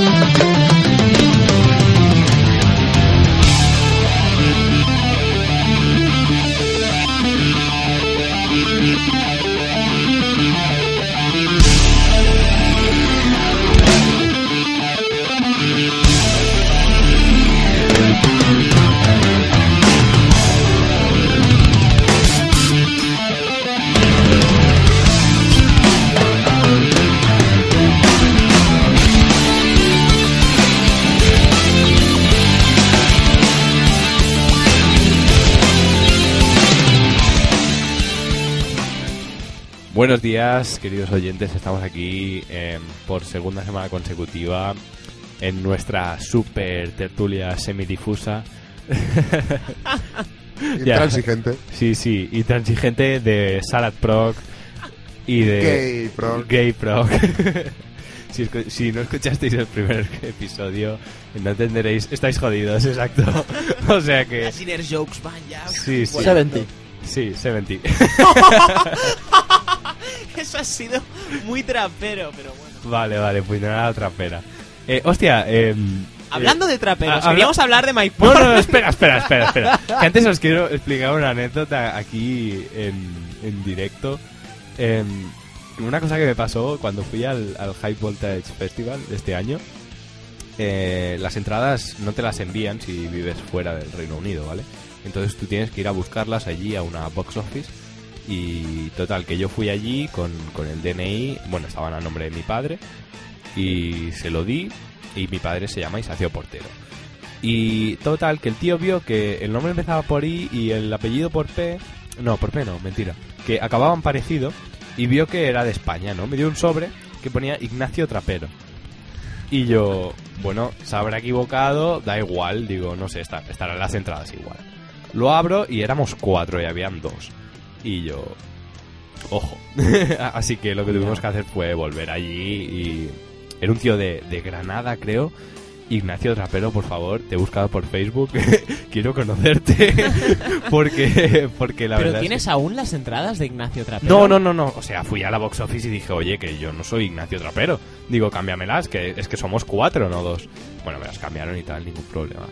Buenos días, queridos oyentes. Estamos aquí em, por segunda semana consecutiva en nuestra super tertulia semidifusa. Ya. Intransigente. Sí, sí, y transigente de Salad Proc y de Gay Proc. Gay Proc. si, si no escuchasteis el primer episodio, no entenderéis. Estáis jodidos, exacto. o sea que. Las inner jokes van ya. Sí, sí. 70. Sí, 70. Eso ha sido muy trapero, pero bueno. vale, vale, pues la trapera. Eh, hostia, eh, Hablando de traperos, ah, habla- queríamos hablar de My No, Porn. no, no, espera, espera, espera, espera. Que antes os quiero explicar una anécdota aquí en, en directo. Em, una cosa que me pasó cuando fui al, al High Voltage Festival de este año. eh, las entradas no te las envían si vives fuera del Reino Unido, ¿vale? Entonces tú tienes que ir a buscarlas allí a una box office. Y total, que yo fui allí con, con el DNI, bueno, estaban a nombre de mi padre, y se lo di, y mi padre se llama Isacio Portero. Y total, que el tío vio que el nombre empezaba por I y el apellido por P. No, por P no, mentira. Que acababan parecido y vio que era de España, ¿no? Me dio un sobre que ponía Ignacio Trapero. Y yo, bueno, se habrá equivocado, da igual, digo, no sé, estarán las entradas igual. Lo abro y éramos cuatro y habían dos. Y yo, ojo. Así que lo que tuvimos que hacer fue volver allí y... Era un tío de, de Granada, creo. Ignacio Trapero, por favor, te he buscado por Facebook. Quiero conocerte. porque, porque la Pero verdad. es tienes que- aún las entradas de Ignacio Trapero. No, no, no, no. O sea, fui a la box office y dije, oye, que yo no soy Ignacio Trapero. Digo, cámbiamelas, que es que somos cuatro, no dos. Bueno, me las cambiaron y tal, ningún problema.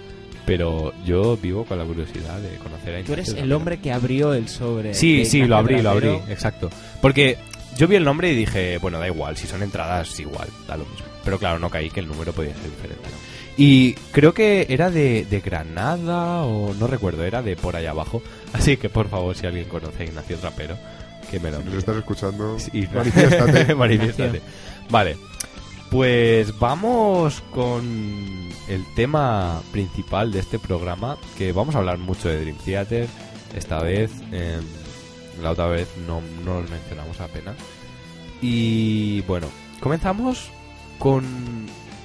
Pero yo vivo con la curiosidad de conocer a Ignacio Tú eres el hombre que abrió el sobre. Sí, de sí, lo abrí, lo abrí, exacto. Porque yo vi el nombre y dije, bueno, da igual, si son entradas, igual, da lo mismo. Pero claro, no caí que el número podía ser diferente. Y creo que era de, de Granada o no recuerdo, era de por allá abajo. Así que por favor, si alguien conoce a Ignacio Trapero, que me lo Si nos estás escuchando, Sí, manifiéstate. Manifiéstate. Vale. Pues vamos con el tema principal de este programa, que vamos a hablar mucho de Dream Theater esta vez. em, la otra vez no, no lo mencionamos apenas. Y bueno, comenzamos con,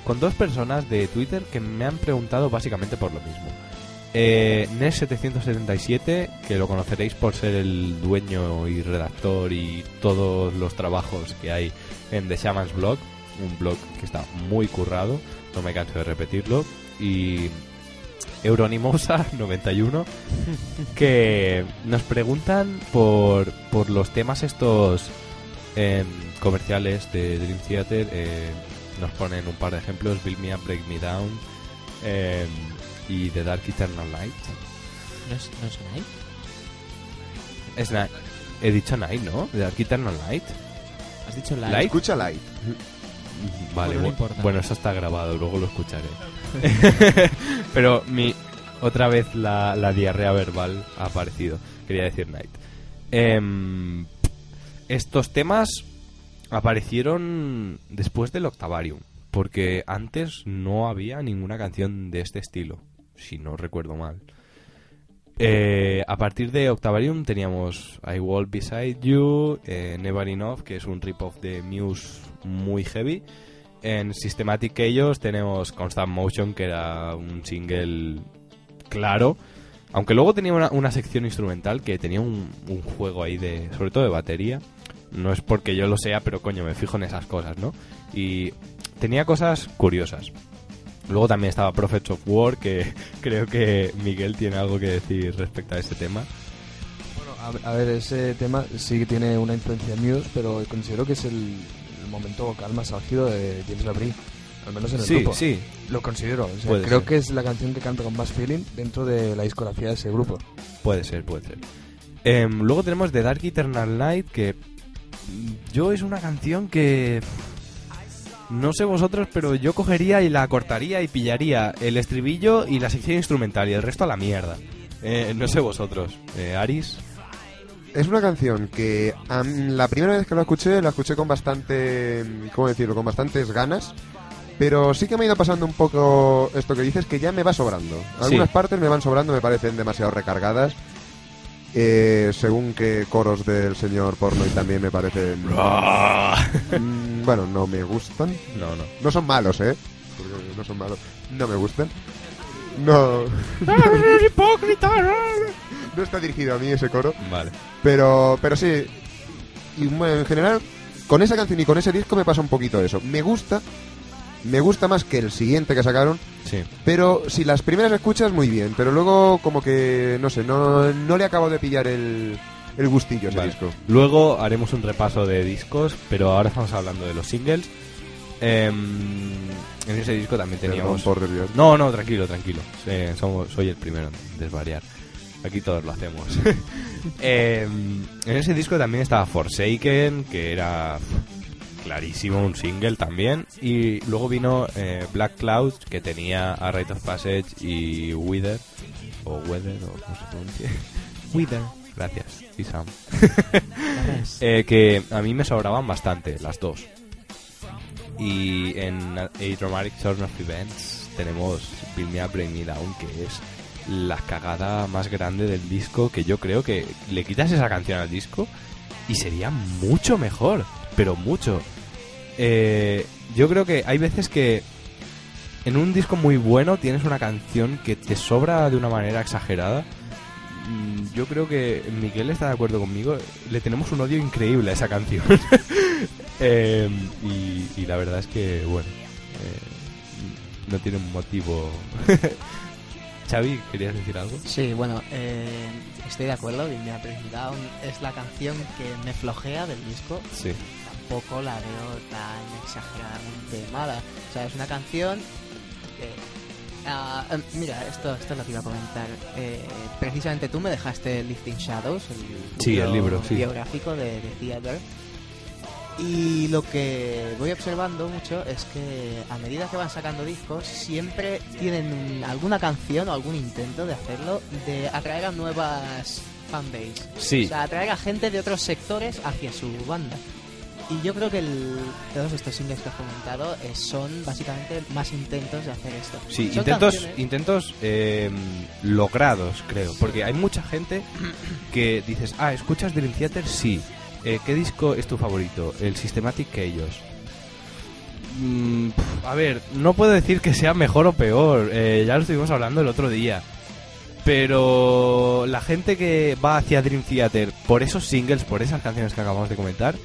con dos personas de Twitter que me han preguntado básicamente por lo mismo. Eh, Nes777, que lo conoceréis por ser el dueño y redactor y todos los trabajos que hay en The Shaman's Blog, un blog que está muy currado, no me canso de repetirlo, y Euronimosa91, que nos preguntan por, por los temas estos em, comerciales de Dream Theater, eh, nos ponen un par de ejemplos, Build Me Up, Break Me Down, em, y The Dark Eternal Light. ¿No es, no es Night? Es Night. He dicho Night, ¿no? The Dark Eternal Light. ¿Has dicho Light? Light. Escucha Light. Vale, Bueno, bu- bueno, eso está grabado, luego lo escucharé. Pero mi otra vez la, la diarrea verbal ha aparecido. Quería decir Night. Em, estos temas aparecieron después del Octavarium, porque antes no había ninguna canción de este estilo, si no recuerdo mal. Eh, a partir de Octavarium teníamos I Walk Beside You, eh, Never Enough, que es un rip-off de Muse muy heavy. En Systematic Chaos tenemos Constant Motion, que era un single claro. Aunque luego tenía una, una sección instrumental que tenía un, juego ahí de. sobre todo de batería. No es porque yo lo sea, pero coño, me fijo en esas cosas, ¿no? Y tenía cosas curiosas. Luego también estaba Prophets of War, que creo que Miguel tiene algo que decir respecto a ese tema. Bueno, a, ver, ese tema sí que tiene una influencia en Muse, pero considero que es el momento vocal más álgido de James Labrie. al menos en el Sí, grupo. sí, Lo considero. o sea, Puede creo ser. que es la canción que canta con más feeling dentro de la discografía de ese grupo. puede ser, puede ser. Em, luego tenemos The Dark Eternal Night, que mm, yo es una canción que... No sé vosotros, pero yo cogería y la cortaría y pillaría el estribillo y la sección instrumental y el resto a la mierda. Eh, no sé vosotros. Eh, Aris. Es una canción que am, la primera vez que la escuché, la escuché con bastante, ¿cómo decirlo? Con bastantes ganas. Pero sí que me ha ido pasando un poco esto que dices, que ya me va sobrando. Algunas Sí. partes me van sobrando, me parecen demasiado recargadas. Eh, según que coros del señor porno y también me parecen... mm, bueno, no me gustan. No, no. No son malos, ¿eh? Porque no son malos. No me gustan. No... no está dirigido a mí ese coro. Vale. Pero, pero sí, y bueno, en general, con esa canción y con ese disco me pasa un poquito eso. Me gusta, me gusta más que el siguiente que sacaron, Sí. pero si las primeras escuchas muy bien, pero luego como que, no sé, no, no le acabo de pillar el, el gustillo a ese Vale. disco. Luego haremos un repaso de discos, pero ahora estamos hablando de los singles. Em, en ese disco también teníamos... por. No, no, tranquilo, tranquilo. Eh, somos, soy el primero en desvariar. Aquí todos lo hacemos. Em, en ese disco también estaba Forsaken, que era clarísimo un single también. Y luego vino eh, Black Cloud, que tenía A Rite of Passage y Wither. O Weather, o no se pronuncia. Wither. Gracias. La res. Eh, que a mí me sobraban bastante, las dos. Y en A Dramatic Turn of Events tenemos Build Me Up, Bring Me Down, que es la cagada más grande del disco, que yo creo que le quitas esa canción al disco y sería mucho mejor, pero mucho. Eh, yo creo que hay veces que en un disco muy bueno tienes una canción que te sobra de una manera exagerada. Mm, Yo creo que Miguel está de acuerdo conmigo. Le tenemos un odio increíble a esa canción. Eh, y, y la verdad es que, bueno, eh, no tiene un motivo. Xavi, ¿querías decir algo? Sí, bueno, eh, estoy de acuerdo. Give Me a Break Down es la canción que me flojea del disco. Sí. Tampoco la veo tan exageradamente mala. O sea, es una canción que... eh, mira, esto, esto es lo que iba a comentar. Eh, precisamente tú me dejaste Lifting Shadows, el Sí, el libro, sí. biográfico de, de Theater. Y lo que voy observando mucho es que a medida que van sacando discos, siempre tienen alguna canción o algún intento de hacerlo, de atraer a nuevas fanbase. Sí. O sea, atraer a gente de otros sectores hacia su banda. Y yo creo que el- todos estos singles que has comentado eh, son básicamente más intentos de hacer esto. Sí, Son intentos, canciones- intentos eh, logrados, creo. Porque hay mucha gente que dices, ah, ¿escuchas Dream Theater? Sí. Eh, ¿Qué disco es tu favorito? El Systematic Chaos. Mm, pf, a ver, no puedo decir que sea mejor o peor. eh, ya lo estuvimos hablando el otro día. Pero la gente que va hacia Dream Theater por esos singles, por esas canciones que acabamos de comentar,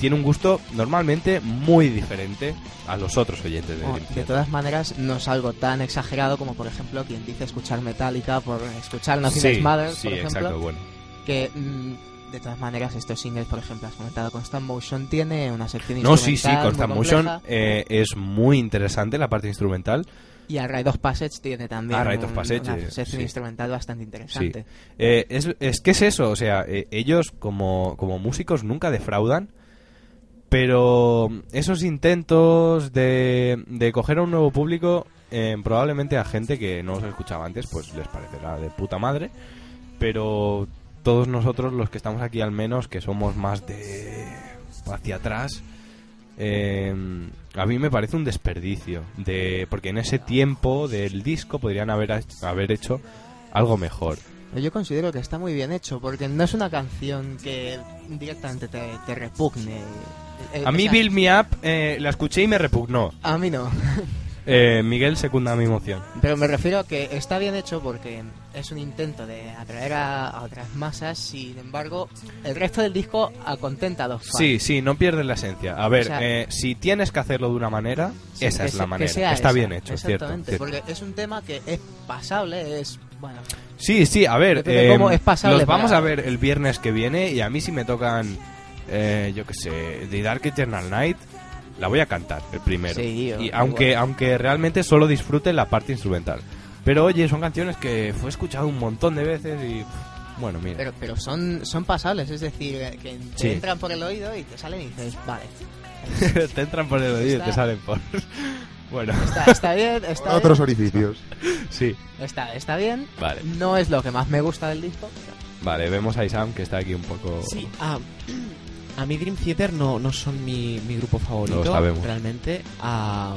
tiene un gusto normalmente muy diferente a los otros oyentes de Oh, Dream de Theater. todas maneras, no es algo tan exagerado como, por ejemplo, quien dice escuchar Metallica por escuchar Nothing Sí, Matters, sí, por ejemplo. exacto, bueno. Que, mm, de todas maneras, estos singles, por ejemplo, has comentado, Constant Motion tiene una sección No, sí, sí, instrumental muy Constant Motion eh, es muy interesante la parte instrumental. Y a Ride of Passage tiene también Ah, of Passage, una eh, sección sí. instrumental bastante interesante. Eh, es, es que es eso, o sea, eh, ellos como, como músicos nunca defraudan, pero esos intentos de, de coger a un nuevo público, eh, probablemente a gente que no los escuchaba antes, pues les parecerá de puta madre, pero todos nosotros, los que estamos aquí al menos, que somos más de hacia atrás, eh, a mí me parece un desperdicio, de porque en ese tiempo del disco podrían haber, haber hecho algo mejor. Yo considero que está muy bien hecho, porque no es una canción que directamente te, te repugne. Eh, A mí sea, Build Me Up eh, la escuché y me repugnó. A mí no. Eh, Miguel secunda mi emoción. Pero me refiero a que está bien hecho porque es un intento de atraer a, a otras masas, sin embargo, el resto del disco acontenta a los fans. Sí, sí, no pierdes la esencia. A ver, O sea- eh, si tienes que hacerlo de una manera, Sí, esa es la manera. Está esa, bien hecho, cierto, Exactamente, cierto. porque es un tema que es pasable, es... Bueno, Sí, sí, a ver, eh, cómo es pasable los vamos para- a ver el viernes que viene y a mí si me tocan, eh, yo qué sé, The Dark Eternal Night, la voy a cantar, el primero. Sí, y o- aunque, aunque realmente solo disfrute la parte instrumental. Pero oye, son canciones que fue escuchado un montón de veces y... Bueno, mira. Pero, pero son, son pasables, es decir, que te Sí. entran por el oído y te salen y dices, vale, te entran por el oído y te salen por... bueno, está, está bien, está Otros bien, orificios. sí. está, está bien, Vale, no es lo que más me gusta del disco, vale, vemos a Isam que está aquí un poco... Sí, a, a mí Dream Theater no, no son mi, mi grupo favorito. Lo. Realmente. Ah,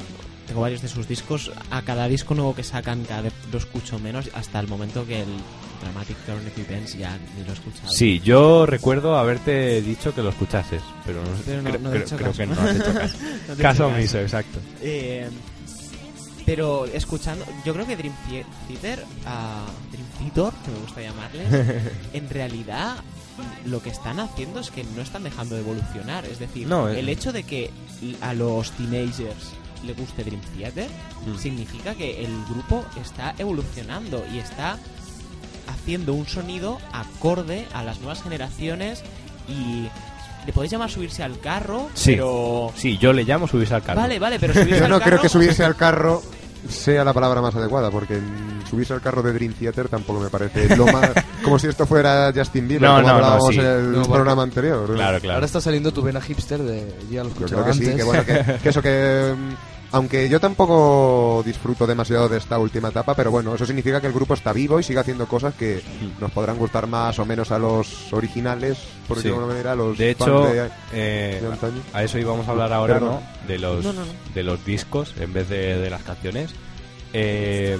tengo varios de sus discos. A cada disco nuevo que sacan, cada vez lo escucho menos. Hasta el momento que el Dramatic Turn of Events ya ni lo he escuchado. Sí, yo recuerdo haberte dicho que lo escuchases, pero no, Pero no- no he hecho creo caso. que no has hecho caso. No caso omiso, exacto. Eh, pero escuchando, yo creo que Dream Thea- Theater, ah, Dream Theater, que me gusta llamarle, en realidad lo que están haciendo es que no están dejando de evolucionar. Es decir, No, eh. el hecho de que a los teenagers le guste Dream Theater Mm. significa que el grupo está evolucionando y está haciendo un sonido acorde a las nuevas generaciones y le podéis llamar subirse al carro, Sí. pero Sí, yo le llamo subirse al carro. vale, vale, pero subirse Yo al no carro creo que subirse al carro sea la palabra más adecuada, porque mm, subirse al carro de Dream Theater tampoco me parece lo más... como si esto fuera Justin Bieber, No, como no, no, hablábamos sí. en el No, porque- programa anterior. Claro, claro. Ahora está saliendo tu vena hipster de ya lo Yo creo que sí, antes. que bueno, que, que eso que... Aunque yo tampoco disfruto demasiado de esta última etapa, pero bueno, eso significa que el grupo está vivo y sigue haciendo cosas que nos podrán gustar más o menos a los originales, por Sí. decirlo de alguna manera, a los De hecho, de- eh, de a eso íbamos a hablar ahora, Perdón. ¿no? De los, No, no, no. de los discos en vez de, de las canciones. Eh,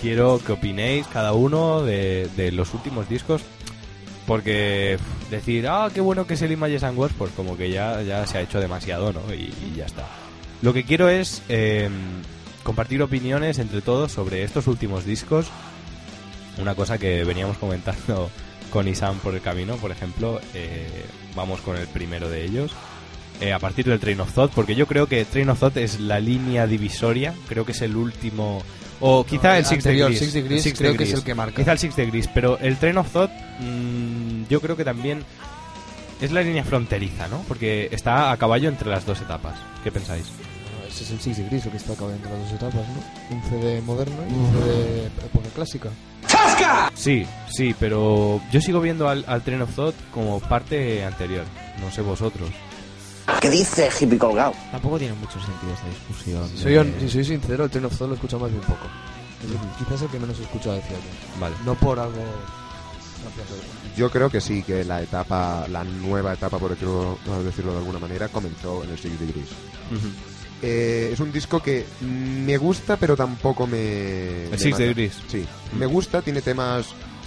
quiero que opinéis cada uno de, de los últimos discos. Porque decir, ah, qué bueno que es el Images and Words, pues como que ya, ya se ha hecho demasiado, ¿no? Y, y ya está. Lo que quiero es eh, compartir opiniones entre todos sobre estos últimos discos. Una cosa que veníamos comentando con Isam por el camino, por ejemplo. eh, vamos con el primero de ellos. Eh, a partir del Train of Thought, porque yo creo que Train of Thought es la línea divisoria. Creo que es el último. O quizá el Six anterior, Degrees. Six Degrees, Six creo que es el que marca. Quizá el Six Degrees, pero el Train of Thought mm, yo creo que también es la línea fronteriza, ¿no? Porque está a caballo entre las dos etapas. ¿Qué pensáis? Ese es el Six Degrees, lo que está acabando entre las dos etapas, ¿no? Un CD moderno y un CD época clásica. Sí, sí, pero yo sigo viendo al, al Train of Thought como parte anterior. No sé vosotros. ¿Qué dice hippie colgado? Tampoco tiene mucho sentido esta discusión. Si soy, de- si soy sincero, el Train of Thought lo he escuchado más bien poco. Es decir, quizás el que menos he escuchado de Theater. Vale. No por algo... Yo creo que sí, que la etapa, la nueva etapa, por decirlo, decirlo de alguna manera, comenzó en el Six Degrees. Eh, es un disco que me gusta, pero tampoco me. El me Six mata. Degrees. Sí, me gusta, tiene temas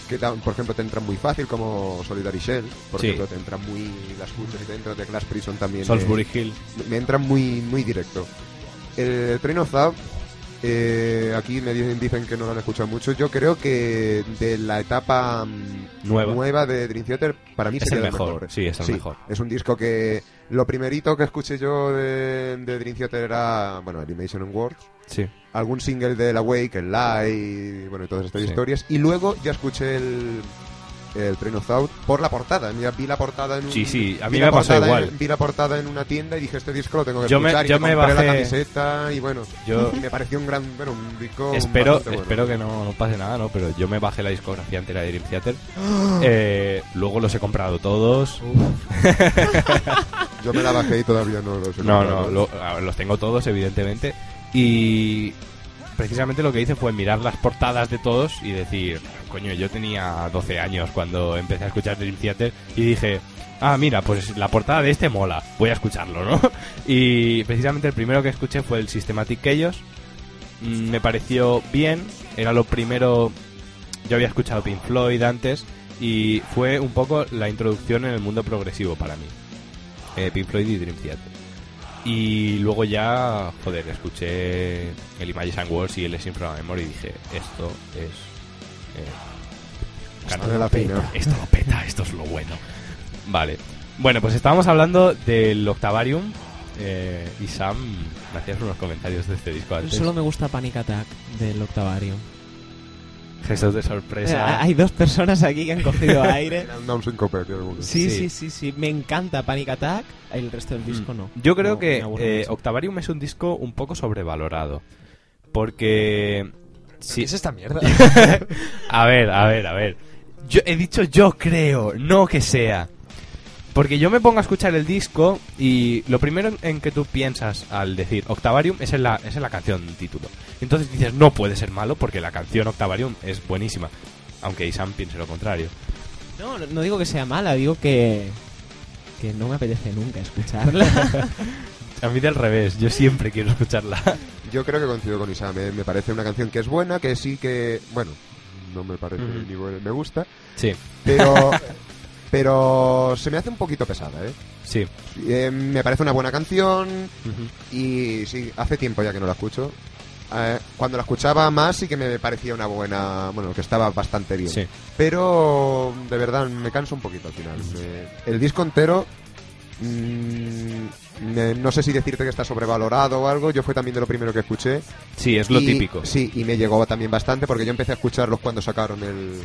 que, por ejemplo, te entran muy fácil, como Solidary Shell. Por Sí. ejemplo, te entran muy. Las escuchas y te entran de Glass Prison también. Salisbury me- Hill. me entran muy, muy directo. El Train of Thought, eh, aquí me dicen, que no lo han escuchado mucho. Yo creo que de la etapa mm, Nueva. de Dream Theater, para mí Es el mejor, sí, es el mejor. Es un disco que lo primerito que escuché yo de, de Dream Theater era, bueno, Animation and Words. Sí. Algún single de La Wake, el Lie, y bueno, y todas estas Sí. historias. Y luego ya escuché el, el Train of Thought por la portada. Ya vi la portada en un- Sí, sí, a mí me pasó igual. en- vi la portada en una tienda y dije, este disco lo tengo que Yo me- y yo me compré la bajé- camiseta y bueno, Yo- y me pareció un gran, bueno, un disco Espero, bueno. espero que no, no pase nada, ¿no? Pero yo me bajé la discografía entera de Dream Theater. Eh, luego los he comprado todos. Yo me la bajé y todavía no los he No, comprado. no, lo- a ver, los tengo todos, evidentemente. Y precisamente lo que hice fue mirar las portadas de todos y decir, coño, yo tenía 12 años cuando empecé a escuchar Dream Theater y dije, ah, mira, pues la portada de este mola, voy a escucharlo, ¿no? Y precisamente el primero que escuché fue el Systematic Chaos. Mm, Me pareció bien, era lo primero, yo había escuchado Pink Floyd antes y fue un poco la introducción en el mundo progresivo para mí. Eh, Pink Floyd y Dream Theater. Y luego ya, joder, escuché el Images and Words y el Lesson from Memory y dije, esto es... Eh, Esto es la fina. Esto lo peta, esto es lo bueno. Vale. Bueno, pues estábamos hablando del Octavarium eh, y Sam me hacías unos comentarios de este disco antes. Solo me gusta Panic Attack del Octavarium. Gestos de Eh, sorpresa. Hay dos personas aquí que han cogido aire. Un síncope. Sí, Sí. sí, sí, sí. Me encanta Panic Attack. El resto del disco no. Yo creo No, que eh. Octavarium es un disco un poco sobrevalorado. Porque... ¿Qué Sí, es esta mierda? a ver, a ver, a ver. Yo he dicho yo creo, no que sea. Porque yo me pongo a escuchar el disco y lo primero en que tú piensas al decir Octavarium es en la, es en la canción título. Entonces dices, no puede ser malo porque la canción Octavarium es buenísima. Aunque Isam piense lo contrario. No, no- digo que sea mala, digo que. que no me apetece nunca escucharla. A mí del revés, yo siempre quiero escucharla. Yo creo que coincido con Isam. eh. Me parece una canción que es buena, que sí que. Bueno, no me parece ni buena, me gusta. Sí, Pero. pero se me hace un poquito pesada, ¿eh? sí. Eh, me parece una buena canción y sí, hace tiempo ya que no la escucho. Eh, cuando la escuchaba más sí que me parecía una buena, bueno, que estaba bastante bien. Sí. Pero de verdad me canso un poquito al final. Me- el disco entero, mm, no sé si decirte que está sobrevalorado o algo. Yo fue también de lo primero que escuché. Sí, es lo Y- típico. Sí, y me llegó también bastante porque yo empecé a escucharlos cuando sacaron el,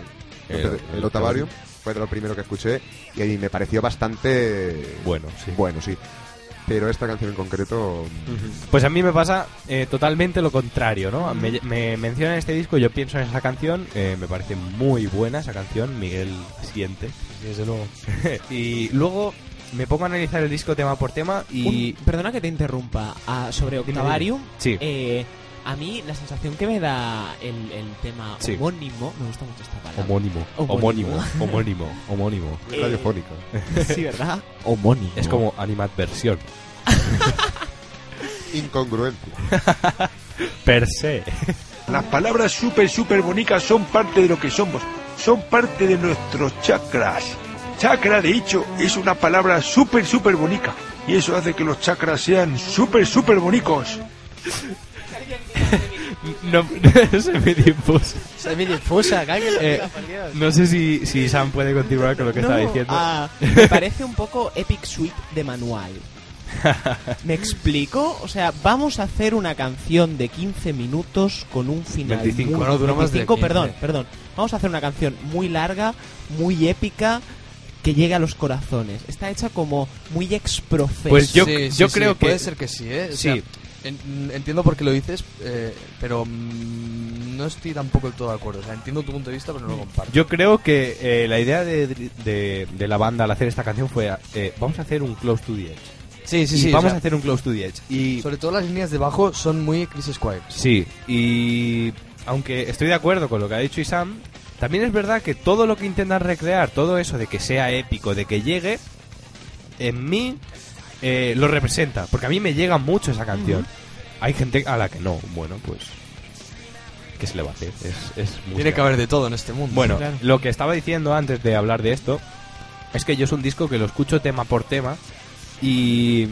El- el, el Otavarium. Fue de lo primero que escuché y ahí me pareció bastante Bueno, sí. bueno, sí. Pero esta canción en concreto, Pues a mí me pasa eh, totalmente lo contrario, ¿no? Me, me mencionan este disco, yo pienso en esa canción, eh, me parece muy buena esa canción, Miguel siente, desde luego. y luego me pongo a analizar el disco tema por tema y... Un- perdona que te interrumpa. Ah, sobre Octavarium, Sí, eh, a mí la sensación que me da el, el tema Sí. homónimo, me gusta mucho esta palabra. homónimo, Homónimo. homónimo, homónimo, homónimo. es radiofónica. sí, ¿verdad? Homónimo. Es como animadversión, Incongruente. per se. Las palabras súper, súper bonitas son parte de lo que somos, son parte de nuestros chakras. Chakra, de hecho, es una palabra súper, súper bonita. Y eso hace que los chakras sean súper, súper bonitos. No, Eh. No sé si, si Sam puede continuar con lo que No, estaba diciendo. ah, me parece un poco Epic Suite de manual. ¿Me explico? O sea, vamos a hacer una canción de 15 minutos con un final 25. muy- Bueno, dura más de 25, 15. perdón, perdón. Vamos a hacer una canción muy larga, muy épica, que llegue a los corazones. Está hecha como muy exprofeso. Pues yo- Sí, sí, yo sí, creo que- Puede ser que sí, ¿eh? O Sí. sea, en- entiendo por qué lo dices, eh, pero mm, no estoy tampoco del todo de acuerdo. O sea, entiendo tu punto de vista, pero no lo comparto. Yo creo que eh, la idea de, de- de la banda al hacer esta canción fue eh, vamos a hacer un Close to the Edge. Sí, sí, Y sí. o vamos sea, a hacer un Close to the Edge. Y Sobre todo las líneas de bajo son muy Chris Squire. sí, y aunque estoy de acuerdo con lo que ha dicho Isam, también es verdad que todo lo que intentan recrear, todo eso de que sea épico, de que llegue, en mí eh, lo representa, porque a mí me llega mucho esa canción. Hay gente a la que no, bueno, pues ¿qué se le va a hacer? Es, es Tiene que haber de todo en este mundo. Bueno, Claro. lo que estaba diciendo antes de hablar de esto es que yo es un disco que lo escucho tema por tema y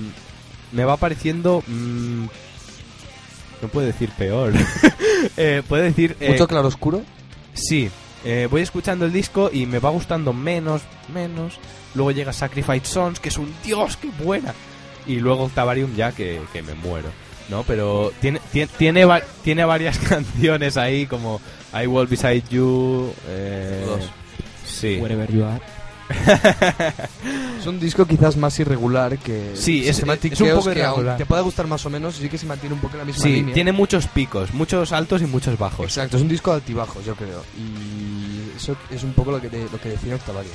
me va pareciendo... mm, no puedo decir peor. eh, puede decir... eh, mucho claroscuro. Sí, eh, voy escuchando el disco y me va gustando menos, menos. Luego llega Sacrifice Sons, que es un dios, qué buena. Y luego Octavarium ya que, que me muero. ¿No? Pero tiene, tiene, tiene, va- tiene varias canciones ahí como I Will Beside You. Eh, Dos. Sí. Wherever you are. Es un disco quizás más irregular que Sí, es- es un poco irregular. te pueda gustar más o menos, sí que se mantiene un poco en la misma Sí, línea. tiene muchos picos, muchos altos y muchos bajos. Exacto, es un disco de altibajos, yo creo. Y eso es un poco lo que, te- lo que define Octavarium.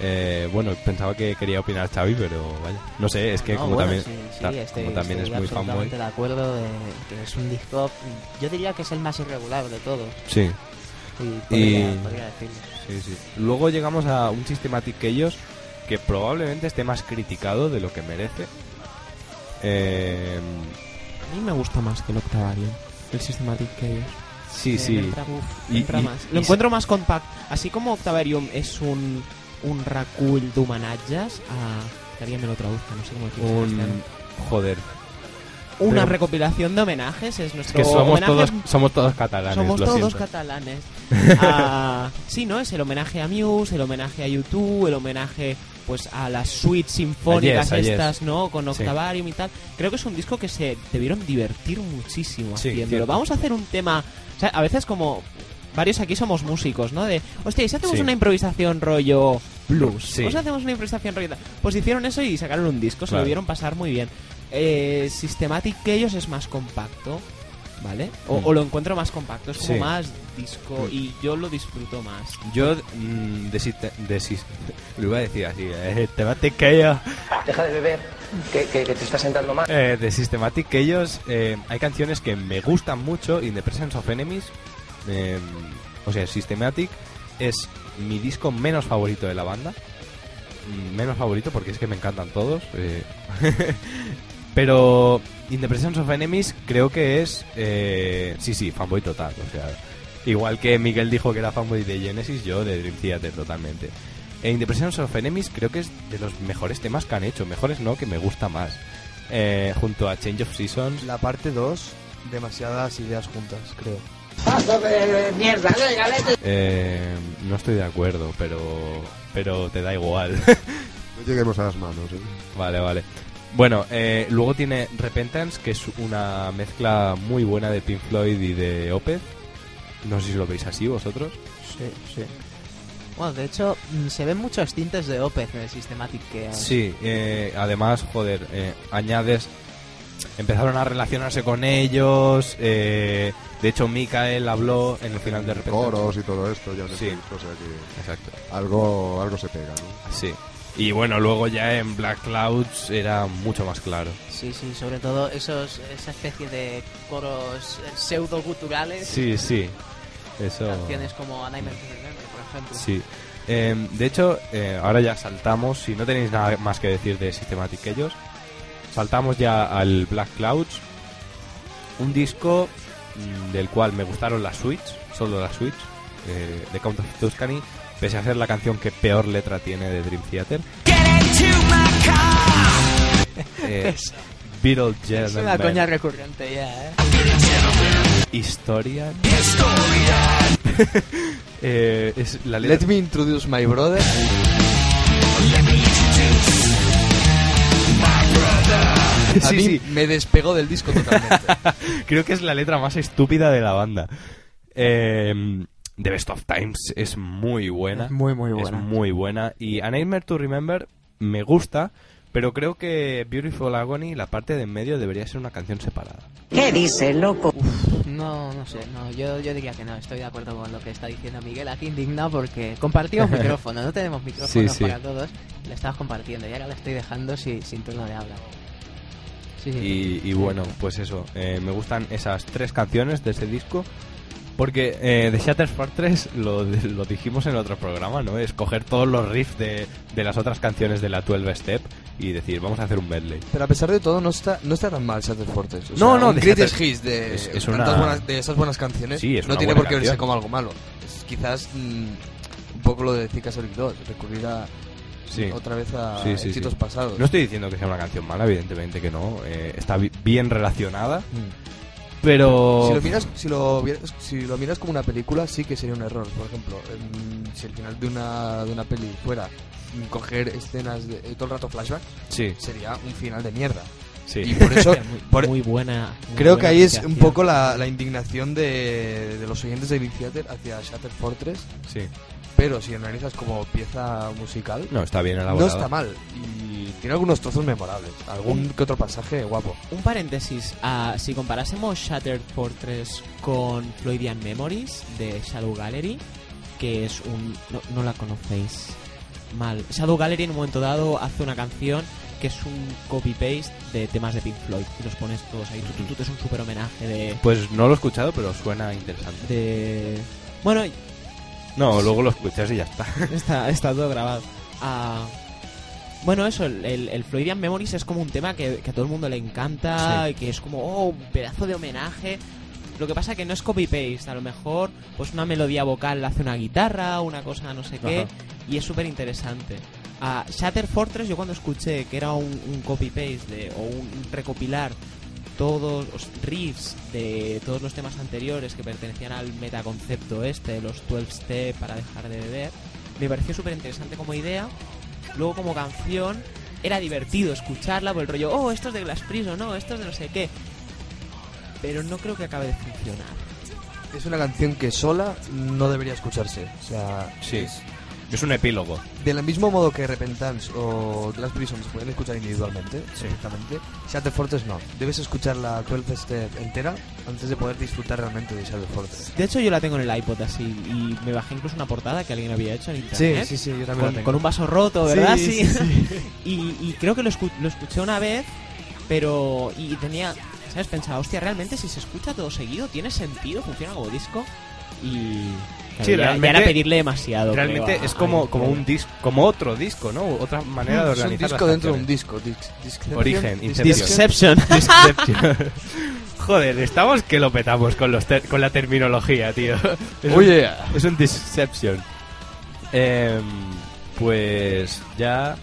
Eh, bueno, pensaba que quería opinar Xavi, pero vaya. No sé, es que No, como bueno, también, sí, sí, ta- estoy- como también estoy es muy fanboy. absolutamente de acuerdo de que es un disco, yo diría que es el más irregular de todos. Sí. Y podría, Y- podría decirlo. Sí, sí. Luego llegamos a un Systematic Chaos que probablemente esté más criticado de lo que merece. Eh, A mí me gusta más que el Octavarium, el Systematic Chaos. sí, sí. entra, uf, Y- entra y- más. y Lo encuentro más compact. Así como Octavarium es un, un recull d'homenatges a... Que alguien me lo traduzca, no sé cómo decirlo. Un... Joder. Una pero- recopilación de homenajes. Es Es nuestro que somos homenaje- todos, somos todos catalanes, Somos lo todos siento. catalanes. Ah, sí, ¿no? Es el homenaje a Muse, el homenaje a YouTube, el homenaje pues a las suites sinfónicas estas, ¿no? Con Sí. Octavarium y tal. Creo que es un disco que se debieron divertir muchísimo Sí, haciéndolo. Vamos a hacer un tema... O sea, a veces como varios aquí somos músicos, ¿no? De, hostia, ¿y si hacemos Sí. una improvisación rollo blues? Sí. ¿O si hacemos una improvisación rollo... Pues hicieron eso y sacaron un disco, se lo vieron pasar muy bien. Eh, Systematic que ellos es más compacto, ¿vale? O, Mm. o lo encuentro más compacto, es como Sí. más disco y yo lo disfruto más. Yo mm, lo iba a decir así, eh, Thematic Chaos, Deja de beber, que, que, que te estás sentando mal. eh, de Systematic Chaos, eh, hay canciones que me gustan mucho, In the Presence of Enemies, eh, o sea, Systematic es mi disco menos favorito de la banda, Mm, menos favorito porque es que me encantan todos, eh, pero In the Presence of Enemies creo que es, eh, sí, sí, fanboy total, o sea, igual que Miguel dijo que era fanboy de Genesis, yo de Dream Theater totalmente. E In the Presence of Enemies creo que es de los mejores temas que han hecho, mejores no, que me gusta más. Eh, junto a Change of Seasons, La parte 2, demasiadas ideas juntas, creo. Eh, no estoy de acuerdo, pero pero te da igual. No lleguemos a las manos. ¿eh? vale, vale. Bueno, eh, luego tiene Repentance, que es una mezcla muy buena de Pink Floyd y de Opeth. No sé si lo veis así vosotros. Sí, sí. Bueno, de hecho, mm, se ven muchos tintes de Opeth en el Systematic que hay. Sí, eh, además, joder, eh, añades. Empezaron a relacionarse con ellos. eh, de hecho, Mikael habló en el final de Repentance. Coros y todo esto, ya no Sí. o sea que Exacto. algo, algo se pega, ¿no? Sí. Y bueno, luego ya en Black Clouds era mucho más claro. Sí, sí, sobre todo esos, esa especie de coros eh, pseudo-guturales. Sí, sí. Eso. Canciones como A Nightmare to Remember, por ejemplo. Sí. Eh, de hecho, eh, ahora ya saltamos. Si no tenéis nada más que decir de Systematic ellos, saltamos ya al Black Clouds. Un disco del cual me gustaron las suites, solo las suites, eh, de Count of Tuscany, pese a ser la canción que peor letra tiene de Dream Theater. Eh, Es una coña recurrente ya, ¿eh? Historia. Eh, es la letra. Let me introduce my brother. A Sí, mí sí. me despegó del disco totalmente. Creo que es la letra más estúpida de la banda. Eh, The Best of Times es muy buena. Es muy, muy Es buena. muy buena. Y A Nightmare to Remember me gusta, pero creo que Beautiful Agony, la parte de en medio, debería ser una canción separada. ¿Qué dices, loco? No, no sé, no, yo, yo diría que no, estoy de acuerdo con lo que está diciendo Miguel, aquí indignado porque compartimos micrófono, no tenemos micrófonos Sí, sí. para todos, le estamos compartiendo y ahora le estoy dejando sin, sin turno de habla. Sí. Y, y bueno, pues eso, eh, me gustan esas tres canciones de ese disco. Porque eh, The Shattered Fortress lo, lo dijimos en otro programa, ¿no? Es coger todos los riffs de, de las otras canciones de la 12 Step y decir, vamos a hacer un medley. Pero a pesar de todo, no está, no está tan mal Shattered Fortress. O No, sea, no, un greatest hits de, es- es una- buenas- de esas buenas canciones Sí, es no tiene por qué verse como algo malo. Es quizás mm, un poco lo de Zika Sonic 2, recurrir a, Sí. otra vez a Sí, sí, éxitos sí. pasados. No estoy diciendo que sea una canción mala, evidentemente que no. eh, está bi- bien relacionada, Mm. pero... Si lo, miras, si, lo, vieras- si lo miras como una película, sí que sería un error. Por ejemplo, em, si el final de una, de una peli fuera mm, coger escenas de eh, todo el rato flashback, Sí, sería un final de mierda. sí. Y por eso, muy, por- muy buena. muy creo buena que ahí es un poco la, la indignación de, de los oyentes de Big Theater hacia Shattered Fortress. sí. Pero si analizas como pieza musical, No, está bien no elaborada. está mal. Y tiene algunos trozos memorables. Algún que otro pasaje guapo. Un paréntesis, ah, si comparásemos Shattered Fortress con Floydian Memories de Shadow Gallery, que es un... no, no la conocéis mal. Shadow Gallery en un momento dado hace una canción que es un copy-paste de temas de Pink Floyd y los pones todos ahí. Tut, tut, tut, es un super homenaje de... Pues no lo he escuchado, pero suena interesante. de... Bueno, No, luego lo escuchas y ya está. Está, está todo grabado. Ah, bueno, eso, el, el, el Floydian Memories es como un tema que, que a todo el mundo le encanta y que es como, oh, un pedazo de homenaje. Lo que pasa que no es copy-paste, a lo mejor pues una melodía vocal la hace una guitarra, una cosa no sé qué, Ajá. y es súper interesante. A Shatter Fortress yo cuando escuché que era un, un copy-paste o un recopilar todos los riffs de todos los temas anteriores que pertenecían al metaconcepto este, los 12 step para dejar de beber, me pareció súper interesante como idea. Luego como canción era divertido escucharla por el rollo, oh, esto es de Glass Prison, no, esto es de no sé qué. Pero no creo que acabe de funcionar. Es una canción que sola no debería escucharse. O sea, Sí. es- Es un epílogo. del mismo modo que Repentance o Glass Prison se pueden escuchar individualmente, Sí. perfectamente, Shadow Fortress no. Debes escuchar la 12 Step entera antes de poder disfrutar realmente de Shadow Fortress. De hecho, yo la tengo en el iPod así y me bajé incluso una portada que alguien había hecho en Sí, internet. sí, sí, yo también Con, la tengo. con un vaso roto, ¿verdad? Sí, sí, y, y creo que lo, escu- lo escuché una vez, pero. Y tenía. ¿Sabes? Pensaba, hostia, realmente si se escucha todo seguido, ¿tiene sentido? ¿Funciona como disco? Y. Sí, ya- ya, era pedirle demasiado. Realmente creo, es como, como un disco, como otro disco, ¿no? Otra manera de es un organizar disco las dentro de un disco. Dis- Disception, Origen, Disception. Joder, estamos que lo petamos con, los ter- con la terminología, tío. Es un- Oye, Es un Deception. Em, pues ya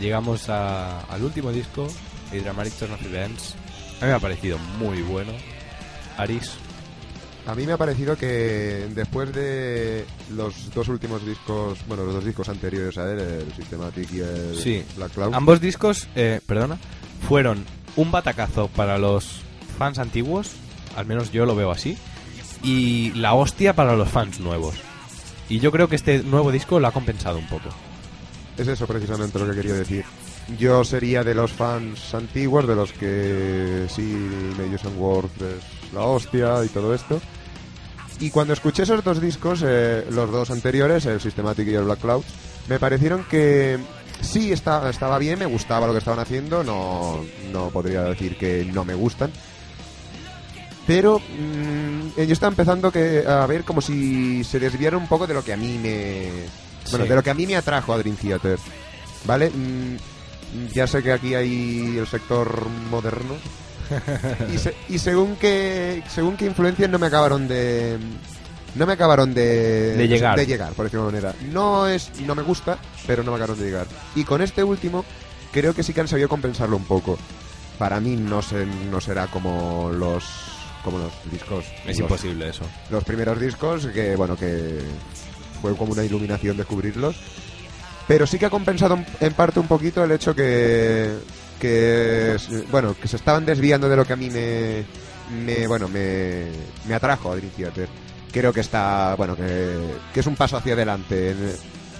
llegamos a- al último disco, The Dramatic Turn of Events. A mí me ha parecido muy bueno. Aris, A mí me ha parecido que después de los dos últimos discos, bueno, los dos discos anteriores a él, el Systematic y el Sí. Black Cloud, ambos discos, eh, perdona, fueron un batacazo para los fans antiguos, al menos yo lo veo así, y la hostia para los fans nuevos. Y yo creo que este nuevo disco lo ha compensado un poco. es eso precisamente lo que quería decir. Yo sería de los fans antiguos, de los que sí, Medios and Words es la hostia y todo esto. Y cuando escuché esos dos discos, eh, los dos anteriores, el Systematic y el Black Cloud, me parecieron que sí está- estaba bien, me gustaba lo que estaban haciendo, no, no podría decir que no me gustan. Pero mm, yo estaba empezando que, a ver como si se desviara un poco de lo que a mí me... Bueno, Sí. de lo que a mí me atrajo a Dream Theater. ¿Vale? Mm, ya sé que aquí hay el sector moderno. Y, se- y según que según qué influencias no me acabaron de no me acabaron de De llegar. de llegar por decirlo de manera. No es no me gusta pero no me acabaron de llegar. Y con este último creo que sí que han sabido compensarlo un poco. Para mí no se, no será como los como los discos. Es los- imposible eso. los primeros discos que bueno que fue como una iluminación descubrirlos. Pero sí que ha compensado en parte un poquito el hecho que que bueno que se estaban desviando de lo que a mí me, me bueno me, me atrajo a Dream Theater creo que está bueno que, es un paso hacia adelante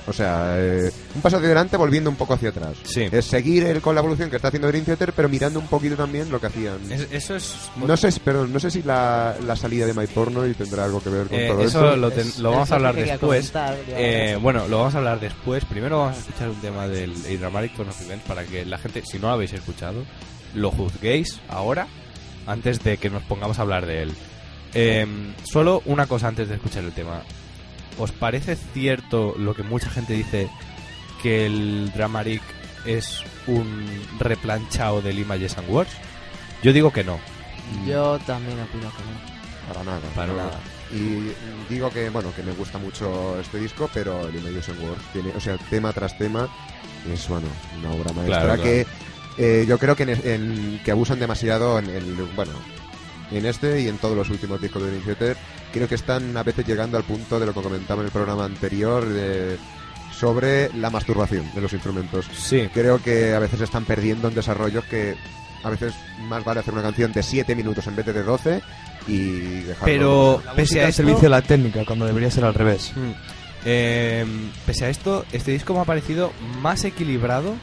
o sea eh, un paso hacia adelante volviendo un poco hacia atrás Sí. es seguir el- con la evolución que está haciendo Dream Theater pero mirando un poquito también lo que hacían Es- eso es... no sé si- perdón no sé si la, la salida de My Porno y tendrá algo que ver con Eh, todo eso esto lo, ten- Es- lo vamos es a hablar después. comentar, Eh, bueno, lo vamos a hablar después. Primero vamos a escuchar un tema del Dramatic Turn of Events para que la gente, si no lo habéis escuchado, lo juzguéis ahora antes de que nos pongamos a hablar de él. Eh, solo una cosa antes de escuchar el tema. ¿Os parece cierto lo que mucha gente dice que el Dramatic es un replanchado del Images and Words? Yo digo que no. Yo también opino que no. Para nada. Para no. nada. Y digo que, bueno, que me gusta mucho este disco, pero el Imagination World tiene, o sea, tema tras tema, es, bueno, una obra maestra Claro, que eh, yo creo que, en, en- que abusan demasiado en el, bueno, en este y en todos los últimos discos de Dream Theater. Creo que están a veces llegando al punto de lo que comentaba en el programa anterior de, sobre la masturbación de los instrumentos. Sí. Creo que a veces están perdiendo en desarrollos que a veces más vale hacer una canción de 7 minutos en vez de de 12 y dejarlo. Pero La pese a al esto, servicio de la técnica, cuando debería ser al revés. Mm. Eh, pese a esto, este disco me ha parecido más equilibrado,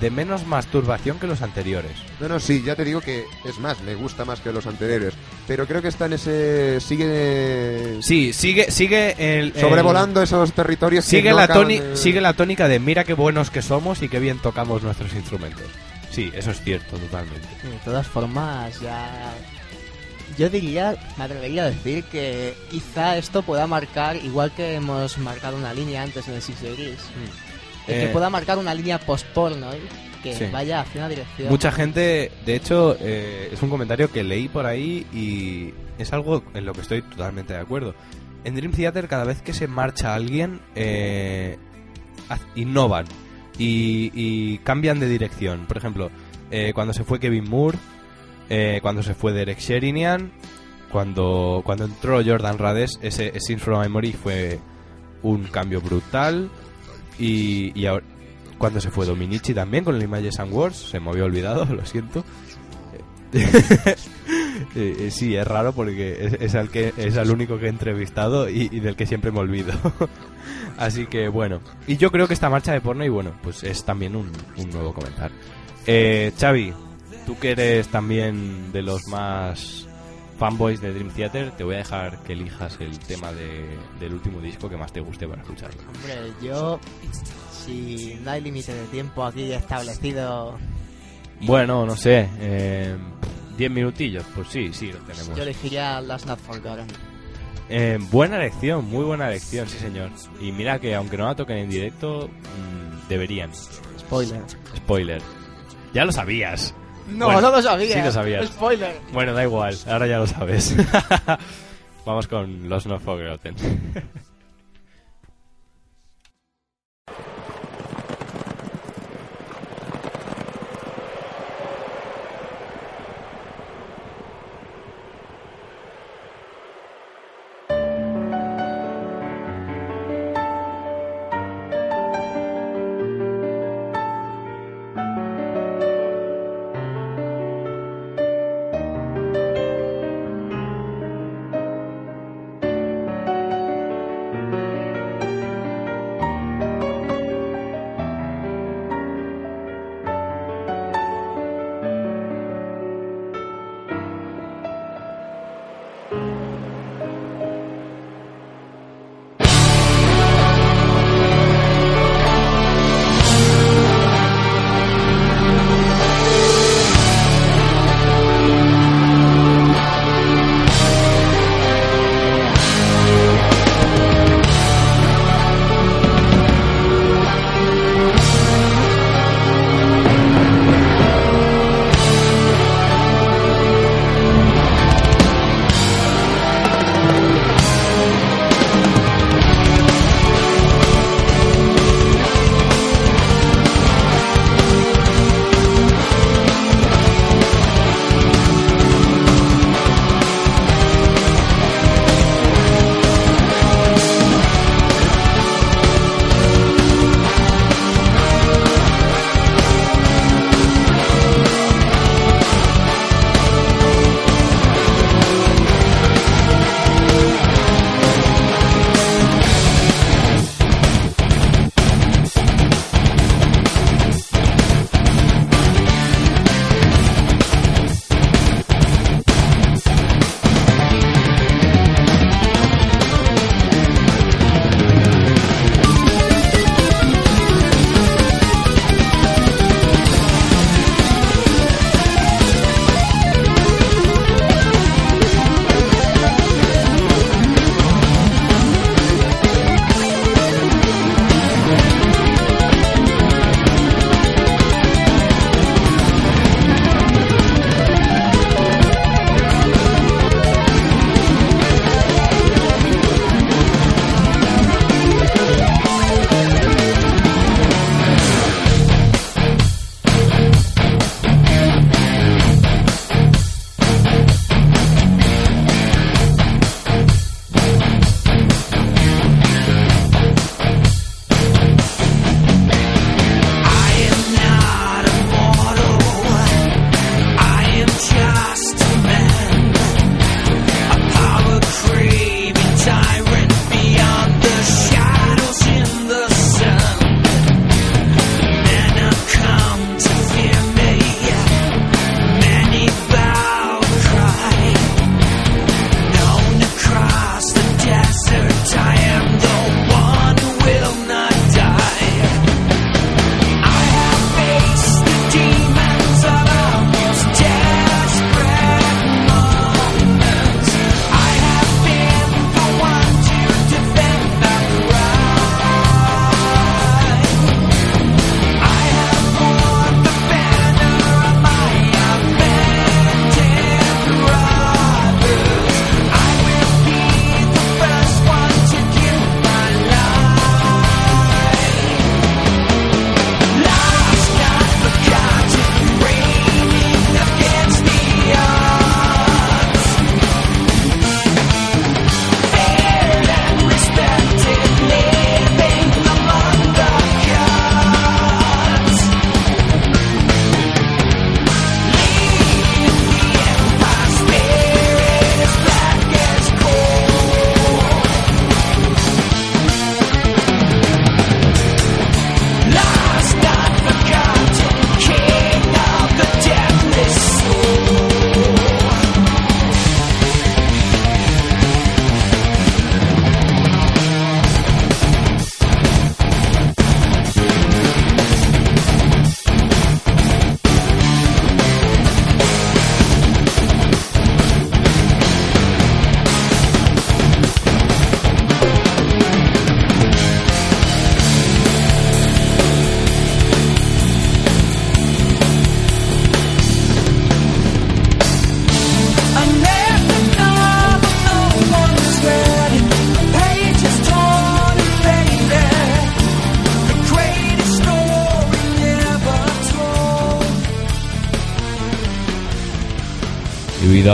de menos masturbación que los anteriores. No, no, sí, ya te digo que es más, me gusta más que los anteriores. Pero creo que está en ese. Sigue. Sí, sigue, sigue el, el- sobrevolando esos territorios. que sigue no la acaban toni- de- sigue la tónica de mira qué buenos que somos y qué bien tocamos nuestros instrumentos. Sí, eso es cierto, totalmente. De todas formas, ya. Yo diría, me atrevería a decir que quizá esto pueda marcar, igual que hemos marcado una línea antes en el Six Eh, que pueda marcar una línea post-porno ¿eh? que Sí. vaya hacia una dirección. Mucha gente, de hecho, eh, es un comentario que leí por ahí y es algo en lo que estoy totalmente de acuerdo. En Dream Theater, cada vez que se marcha alguien, eh, innovan y, y cambian de dirección. Por ejemplo, eh, cuando se fue Kevin Moore, eh, cuando se fue Derek Sherinian, cuando, cuando entró Jordan Rades, ese from Memory fue un cambio brutal. Y, ahora, cuando se fue Dominici también con el Images and Words, se me había olvidado, lo siento. Eh, eh, sí, es raro porque es, es al que es al único que he entrevistado y, del que siempre me olvido. Así que bueno. Y yo creo que esta marcha de porno, y bueno, pues es también un, nuevo comentar. Eh, Xavi, tú que eres también de los más fanboys de Dream Theater, te voy a dejar que elijas el tema de- del último disco que más te guste para escucharlo. Hombre, yo, si no hay límite de tiempo aquí establecido, Bueno, no sé, eh, 10 minutillos, pues sí, sí, lo tenemos. yo elegiría Last Not Forgotten. Eh, buena elección, muy buena elección, sí señor. Y mira que aunque no la toquen en directo, mm, deberían. Spoiler. Spoiler. Ya lo sabías. No, Bueno, no lo sabía. sí lo sabías. Spoiler. Bueno, da igual, ahora ya lo sabes. Vamos con los No Forgotten.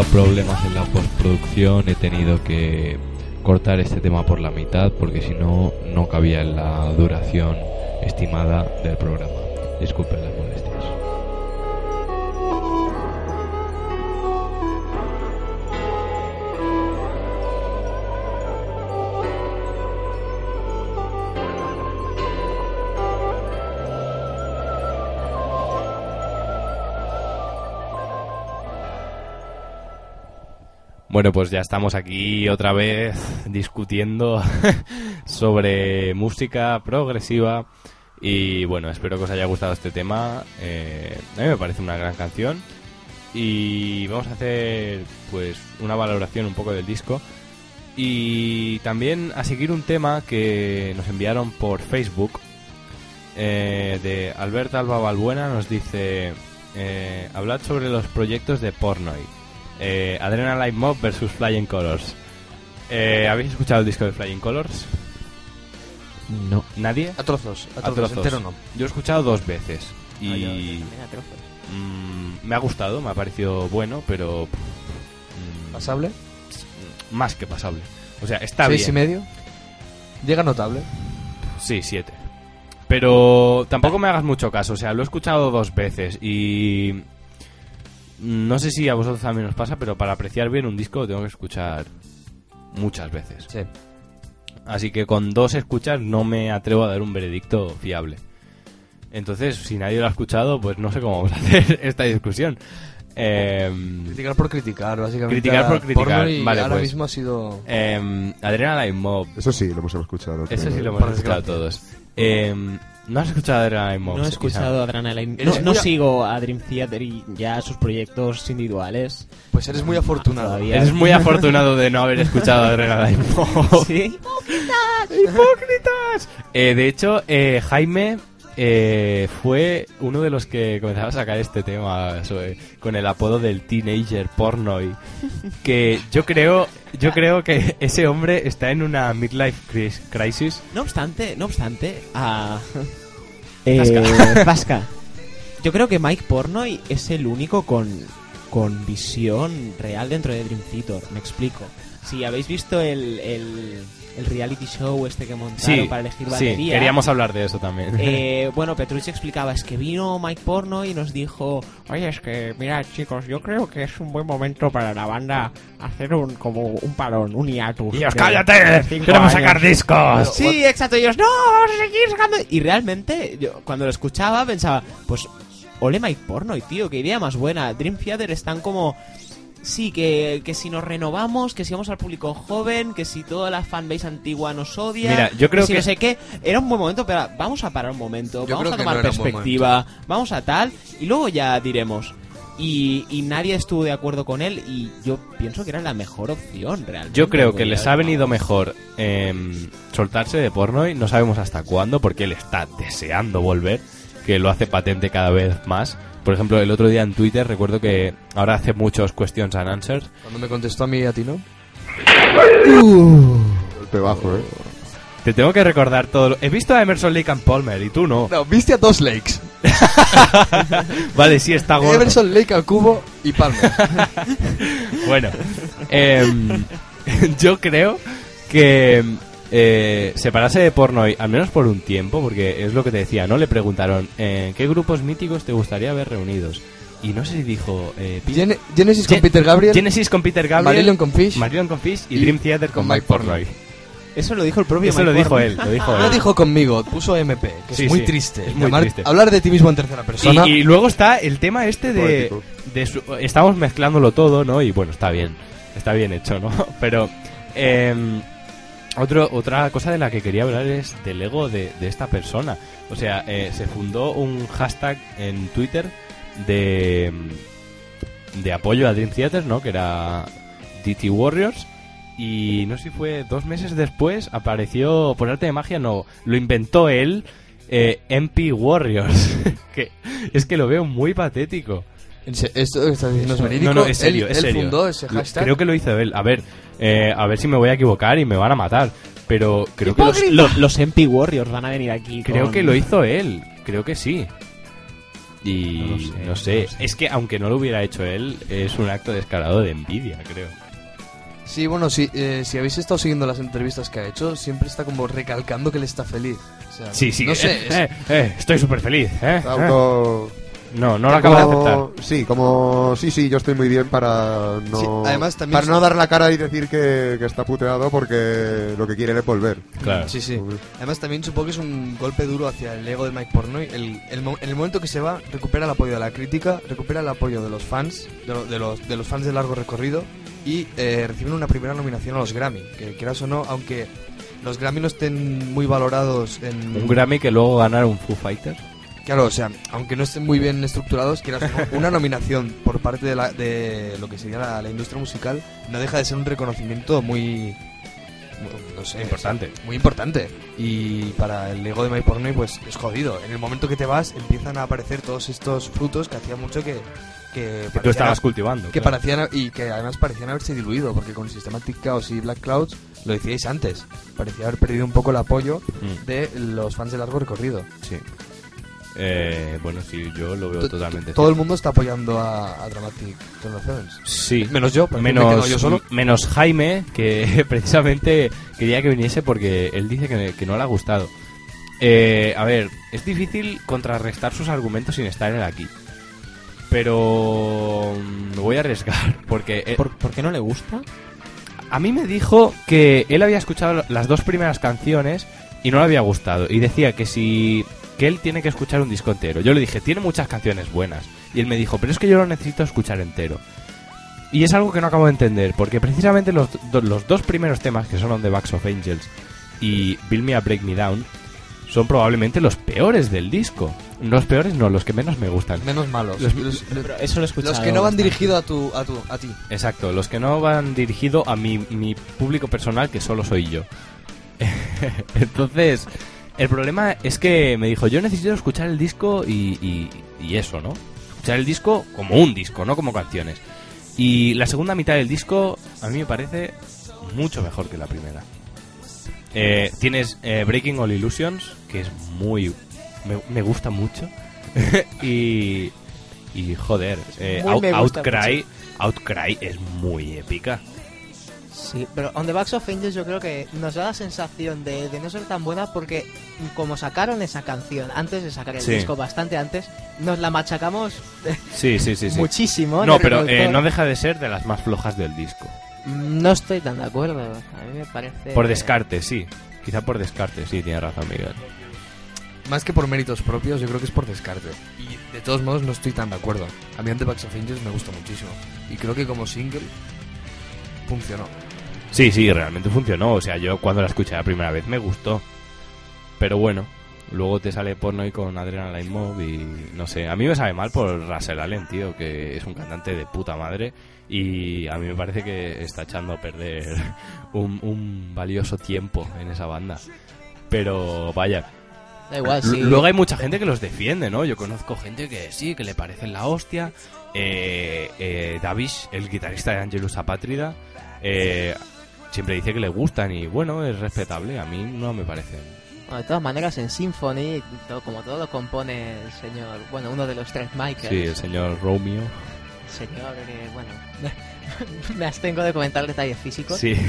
A problemas en la postproducción he tenido que cortar este tema por la mitad porque si no, no cabía en la duración estimada del programa. Disculpen Bueno, pues ya estamos aquí otra vez discutiendo sobre música progresiva. Y bueno, espero que os haya gustado este tema. Eh, a mí me parece una gran canción. Y vamos a hacer pues una valoración un poco del disco. Y también a seguir un tema que nos enviaron por Facebook eh, de Alberto Alba Balbuena. Nos dice eh, hablad sobre los proyectos de Pornoy eh, Adrenaline Mob versus Flying Colors. Eh, ¿Habéis escuchado el disco de Flying Colors? No. ¿Nadie? A trozos, a A trozos, entero no. Yo he escuchado dos veces y También a trozos. mm, me ha gustado, me ha parecido bueno, pero mm, ¿Pasable? más que pasable. O sea, está ¿Seis y bien. medio? Llega notable. Sí, siete. Pero tampoco me hagas mucho caso, o sea, lo he escuchado dos veces y no sé si a vosotros también os pasa, pero para apreciar bien un disco lo tengo que escuchar muchas veces. Sí. Así que con dos escuchas no me atrevo a dar un veredicto fiable. Entonces, si nadie lo ha escuchado, pues no sé cómo vamos a hacer esta discusión. Em, Criticar por criticar, básicamente. Criticar por criticar, vale, ahora pues. mismo ha sido... em, Adrenaline Mob. Eso sí, lo hemos escuchado. Eso sí lo hemos escuchado todos. Em, ¿No has escuchado Adrenaline Mob? No he quizá? escuchado Adrenaline. Eres No, no muy sigo a Dream Theater y ya sus proyectos individuales. Pues eres muy afortunado. Todavía. Eres muy afortunado de no haber escuchado Adrenaline Mob. ¿Sí? ¡Hipócritas! Eh, de hecho, eh, Jaime eh, fue uno de los que comenzaba a sacar este tema sobre- con el apodo del teenager pornoy. Que yo creo, yo creo que ese hombre está en una midlife cris- crisis. No obstante, no obstante, a... Eh, Vasca. Yo creo que Mike Pornoy es el único con, con visión real dentro de Dream Theater. Me explico. Si habéis visto el, el, el reality show este que montaron Sí, para elegir sí, batería... queríamos hablar de eso también. Eh, bueno, Petrucci explicaba, es que vino Mike Porno y nos dijo, oye, es que, mira chicos, yo creo que es un buen momento para la banda hacer un como un parón, un hiatus. ¡Dios, cállate! ¡Queremos años". sacar discos! Sí, exacto, y ellos, no, vamos a seguir sacando... Y realmente, yo cuando lo escuchaba pensaba, pues, ole Mike Porno, y tío, qué idea más buena. Dream Theater están como... Sí, que, que si nos renovamos, que si vamos al público joven, que si toda la fanbase antigua nos odia, Mira, yo creo si que- no sé qué, era un buen momento, pero vamos a parar un momento, Yo vamos a que tomar no perspectiva, vamos a tal, y luego ya diremos. Y, y nadie estuvo de acuerdo con él, y yo pienso que era la mejor opción, realmente. Yo creo que les ha venido mejor em, soltarse de porno y no sabemos hasta cuándo porque él está deseando volver, que lo hace patente cada vez más. Por ejemplo, el otro día en Twitter recuerdo que ahora hace muchos questions and answers. Cuando me contestó a mí y a ti, ¿no? Golpe bajo, ¿eh? Te tengo que recordar todo. lo- He visto a Emerson Lake and Palmer y tú no. No, viste a dos Lakes. Vale, sí está gordo. Everson, Lake al cubo y Palmer. Bueno, em, yo creo que eh, separarse de porno, y- al menos por un tiempo, porque es lo que te decía, ¿no? Le preguntaron, eh, ¿qué grupos míticos te gustaría ver reunidos? Y no sé si dijo... Eh, Gen- Genesis con Peter Gabriel. Genesis con Peter Gabriel, Marillion con Fish. Marillion con Fish y, y- Dream Theater con, con Mike. Portnoy. Eso lo dijo el propio Eso Mike lo dijo él, lo dijo No él. dijo conmigo, puso MP, que Sí, es muy sí, triste. es muy Llamar- triste. Hablar de ti mismo en tercera persona. Y, y luego está el tema este de, de su- estamos mezclándolo todo, ¿no? Y bueno, está bien, está bien hecho, ¿no? Pero em, otro, otra cosa de la que quería hablar es del ego de, de esta persona. O sea, eh, se fundó un hashtag en Twitter de, de apoyo a Dream Theater, ¿no? Que era DT Warriors. Y no sé si fue dos meses después, apareció por arte de magia, no, lo inventó él, eh, MP Warriors. que es que lo veo muy patético. ¿Esto que estás diciendo es verídico? No, no, es serio, él, es él serio. fundó ese hashtag. Creo que lo hizo él. A ver, eh, a ver si me voy a equivocar y me van a matar. Pero creo que, Los, los, los MP Warriors van a venir aquí. creo con- que lo hizo él. Creo que sí. Y No sé, no es que aunque no lo hubiera hecho él, es un acto descarado de envidia, creo. Sí, bueno, sí, eh, si habéis estado siguiendo las entrevistas que ha hecho, siempre está como recalcando que él está feliz. O sea, Sí, sí, No eh, sé, es- eh, eh, estoy súper feliz, ¿eh? Auto... No, no lo acabo de aceptar. Sí, como sí, sí, yo estoy muy bien para no Sí, además también para no dar la cara y decir que, que está puteado porque lo que quiere es volver. Claro. Sí, sí. Además también supongo que es un golpe duro hacia el ego de Mike Pornoy. El, el mo- en el momento que se va, recupera el apoyo de la crítica, recupera el apoyo de los fans, de, lo- de los, de los fans de largo recorrido y eh, reciben una primera nominación a los Grammy. Que quieras o no, aunque los Grammy no estén muy valorados en... Un Grammy que luego ganara un Foo Fighters. Claro, o sea, aunque no estén muy bien estructurados, quieras una nominación por parte de, la, de lo que sería la, la industria musical no deja de ser un reconocimiento muy... muy- No sé, Importante. o sea, muy importante. Y para el ego de My Pornoy, pues es jodido. En el momento que te vas, empiezan a aparecer todos estos frutos que hacía mucho que... Que, Que tú estabas cultivando. que claro. parecían y que además parecían haberse diluido porque con Systematic Chaos y Black Clouds lo decíais antes parecía haber perdido un poco el apoyo Mm, de los fans de largo recorrido sí. Eh, bueno, sí, yo lo veo To- totalmente. Todo el mundo está apoyando a, a Dramatic Turn of Events. Sí. Menos yo, me menos, yo solo. menos Jaime, que precisamente quería que viniese porque él dice que, que no le ha gustado. Eh, a ver, es difícil contrarrestar sus argumentos sin estar él aquí. Pero mm, me voy a arriesgar porque eh, ¿Por, por qué no le gusta? a mí me dijo que él había escuchado las dos primeras canciones y no le había gustado. Y decía que si. Que él tiene que escuchar un disco entero. Yo le dije, tiene muchas canciones buenas. Y él me dijo, pero es que yo lo necesito escuchar entero. Y es algo que no acabo de entender, porque precisamente los, do- los dos primeros temas, que son On the Backs of Angels y Build Me a Break Me Down, son probablemente los peores del disco. Los peores no, los que menos me gustan. Menos malos. Los- eso lo he los que no van dirigidos a tu, a tu, a ti. Exacto, los que no van dirigido a mi, mi público personal, que solo soy yo. Entonces, el problema es que me dijo, yo necesito escuchar el disco y, y- y eso, ¿no? Escuchar el disco como un disco, no como canciones. Y la segunda mitad del disco a mí me parece mucho mejor que la primera. Eh, tienes eh, Breaking All Illusions, que es muy... me, me gusta mucho. y... Y joder, eh, Out- Outcry, Outcry es muy épica. Sí, pero On the Backs of Angels yo creo que nos da la sensación de, de no ser tan buena porque como sacaron esa canción antes de sacar el Sí. disco, bastante antes, nos la machacamos Sí, sí, sí, sí. muchísimo. No, pero eh, no deja de ser de las más flojas del disco. No estoy tan de acuerdo. A mí me parece... Por descarte, sí. Quizá por descarte, sí, tiene razón Miguel. Más que por méritos propios, yo creo que es por descarte. Y de todos modos no estoy tan de acuerdo. A mí On The Backs of Angels me gusta muchísimo. Y creo que como single funcionó. Sí, sí, realmente funcionó. O sea, yo cuando la escuché la primera vez me gustó. Pero bueno, luego te sale porno y con Adrenaline Mob y no sé. A mí me sabe mal por Russell Allen, tío, que es un cantante de puta madre. Y a mí me parece que está echando a perder un, un valioso tiempo en esa banda. Pero vaya, Da igual, sí. Luego hay mucha gente que los defiende, ¿no? Yo conozco gente que sí, que le parecen la hostia. Eh, eh, Davish, el guitarrista de Angelus Apátrida, eh, siempre dice que le gustan y bueno, es respetable. A mí no me parecen. Bueno, de todas maneras, en Symphony, todo- como todo lo compone el señor, bueno, uno de los tres Michaels. Sí, el señor Romeo. Señor, que, bueno, me abstengo de comentar detalles físicos. Sí.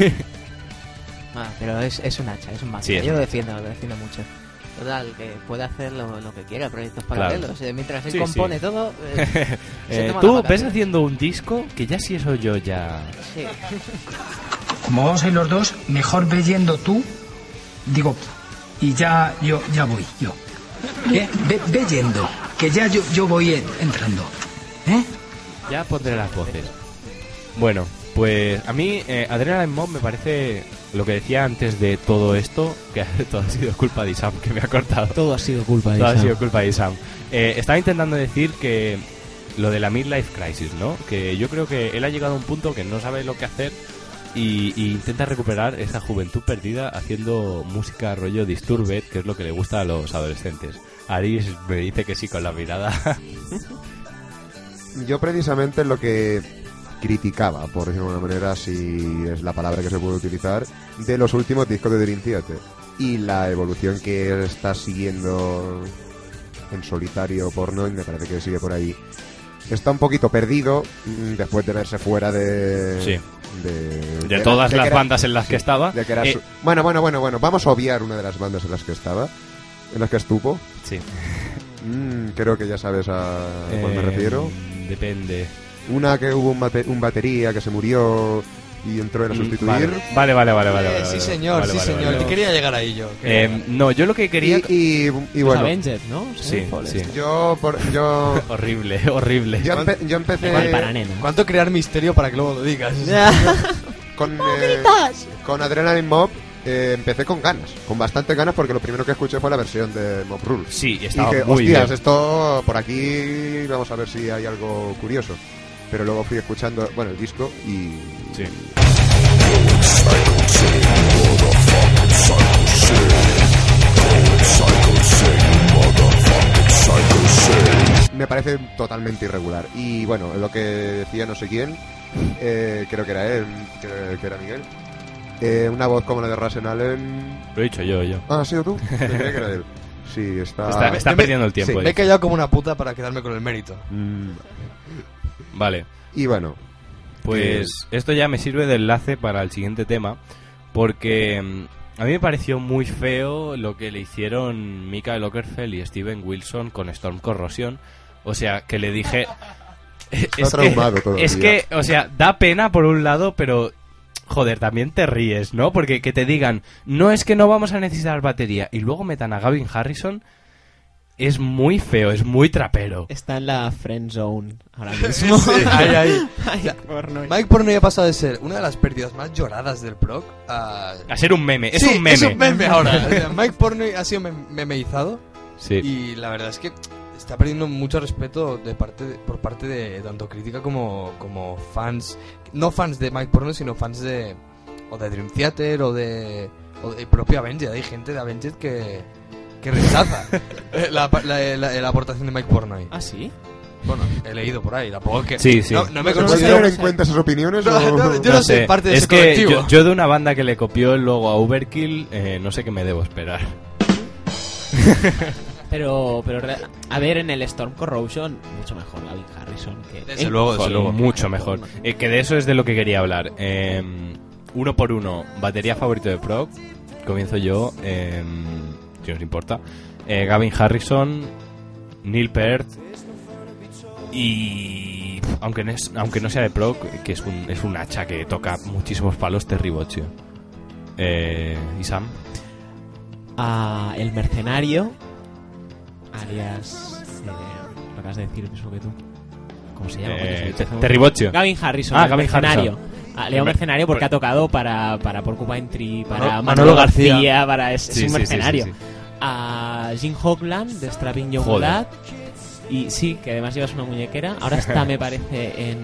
Ah, pero es, es un hacha, es un máquina. Sí, Yo lo defiendo, lo defiendo mucho. Total, que puede hacer lo, lo que quiera, proyectos paralelos. Eh, Mientras él Sí, compone sí. todo, eh, Eh, Tú ves haciendo un disco que ya si eso yo ya... Sí. Como vamos a ir los dos, mejor ve yendo tú, digo, y ya yo ya voy, yo. ¿Eh? Ve, ve yendo, que ya yo, yo voy en- entrando. ¿Eh? Ya pondré las voces. Bueno, pues a mí eh, Adrenaline Mob me parece lo que decía antes de todo esto, que todo ha sido culpa de Isam, que me ha cortado. Todo ha sido culpa de Todo ha Isam. sido culpa de Isam. Eh, estaba intentando decir que lo de la midlife crisis, ¿no? Que yo creo que él ha llegado a un punto que no sabe lo que hacer y, y intenta recuperar esa juventud perdida haciendo música rollo Disturbed, que es lo que le gusta a los adolescentes. Aris me dice que sí con la mirada. Yo precisamente lo que criticaba, por decirlo de alguna manera, si es la palabra que se puede utilizar, de los últimos discos de Dream Theater y la evolución que está siguiendo en solitario porno y me parece que sigue por ahí. Está un poquito perdido mm, después de verse fuera de... Sí. De, De todas de las era- bandas en las que estaba. de que era eh, su- Bueno, bueno, bueno, bueno. Vamos a obviar una de las bandas en las que estaba. En las que estuvo. Sí. Mm, creo que ya sabes a cuál me Eh, refiero. Depende. Una que hubo un, bate- un batería que se murió y entró él a Mm, sustituir. Vale, vale, vale, vale. Eh, vale, sí, señor, vale, sí, vale, señor. vale, Que vale. quería llegar ahí yo. Eh, no, yo lo que quería. Y, y, y Los bueno, ¿no? Sí, sí. yo, por, yo, Horrible, horrible. yo, empe- yo empecé. ¿Cuánto crear misterio para que luego lo digas? con, eh, con Adrenaline Mob. eh, empecé con ganas, con bastantes ganas, porque lo primero que escuché fue la versión de Mob Rule. Sí, y Y estaba dije, muy hostias, bien. esto por aquí vamos a ver si hay algo curioso. Pero luego fui escuchando, bueno, el disco y... Sí. Me parece totalmente irregular. Y bueno, lo que decía no sé quién, eh, creo que era él, que, que era Miguel. eh, una voz como la de Russell Allen. Lo he dicho yo, yo. Ah, ¿ha sido tú? Creía que era él. Sí, está... Está, está perdiendo el tiempo. sí. Me he callado como una puta para quedarme con el mérito. Mm, Vale. Y bueno, Pues esto ya me sirve de enlace para el siguiente tema, porque mm, a mí me pareció muy feo lo que le hicieron Mikael Ockerfeld y Steven Wilson con Storm Corrosion. O sea, que le dije... es, traumado que, es que, o sea, da pena por un lado, pero... Joder, también te ríes, ¿no? Porque que te digan, no es que no vamos a necesitar batería, y luego metan a Gavin Harrison, es muy feo, es muy trapero. Está en la friend zone ahora mismo. ahí, ahí. Ay, porno. Mike Pornoy ha pasado de ser una de las pérdidas más lloradas del proc a... A ser un meme, es Sí, un meme. Es un meme ahora. O sea, Mike Pornoy ha sido mem- memeizado Sí. y la verdad es que está perdiendo mucho respeto de parte de- por parte de tanto crítica como, como fans. No fans de Mike Pornoy, sino fans de... O de Dream Theater o de... O de propio Avenged. Hay gente de Avenged que... Que rechaza eh, la, la- la- la aportación de Mike Pornoy. ¿Ah, sí? Bueno, he leído por ahí, tampoco es que... Sí, sí. No, no me ¿se puede considero... tener en cuenta esas opiniones? No, o- no, yo no soy parte de es ese que colectivo. yo, yo de una banda que le copió el logo a Overkill, eh, no sé qué me debo esperar. Pero, pero a ver, en el Storm Corrosion, mucho mejor Gavin Harrison que. Desde Eh, luego, desde luego. mucho mejor. Eh, que de eso es de lo que quería hablar. Eh, uno por uno, batería favorito de Proc. Comienzo yo, eh, si os importa. Eh, Gavin Harrison, Neil Peart y... Aunque no, es- aunque no sea de Proc, que es un, es un hacha que toca muchísimos palos, Terry Bozzio. Eh, ¿Y Sam? A El Mercenario, alias. eh, lo acabas de decir, mismo que tú. ¿Cómo se llama? Eh, un. Bozzio. Gavin Harrison, Ah, el Gavin mercenario. Harrison. Ah, Leo Mercenario porque por- ha tocado para, para Porcupine Tree, para Manolo- Manolo, García, García. para es, es Sí, un sí, sí, mercenario. sí, sí. A Jim Hoagland de Strapping Young Joder. Lad. Y sí, que además llevas una muñequera. Ahora está, me parece, en.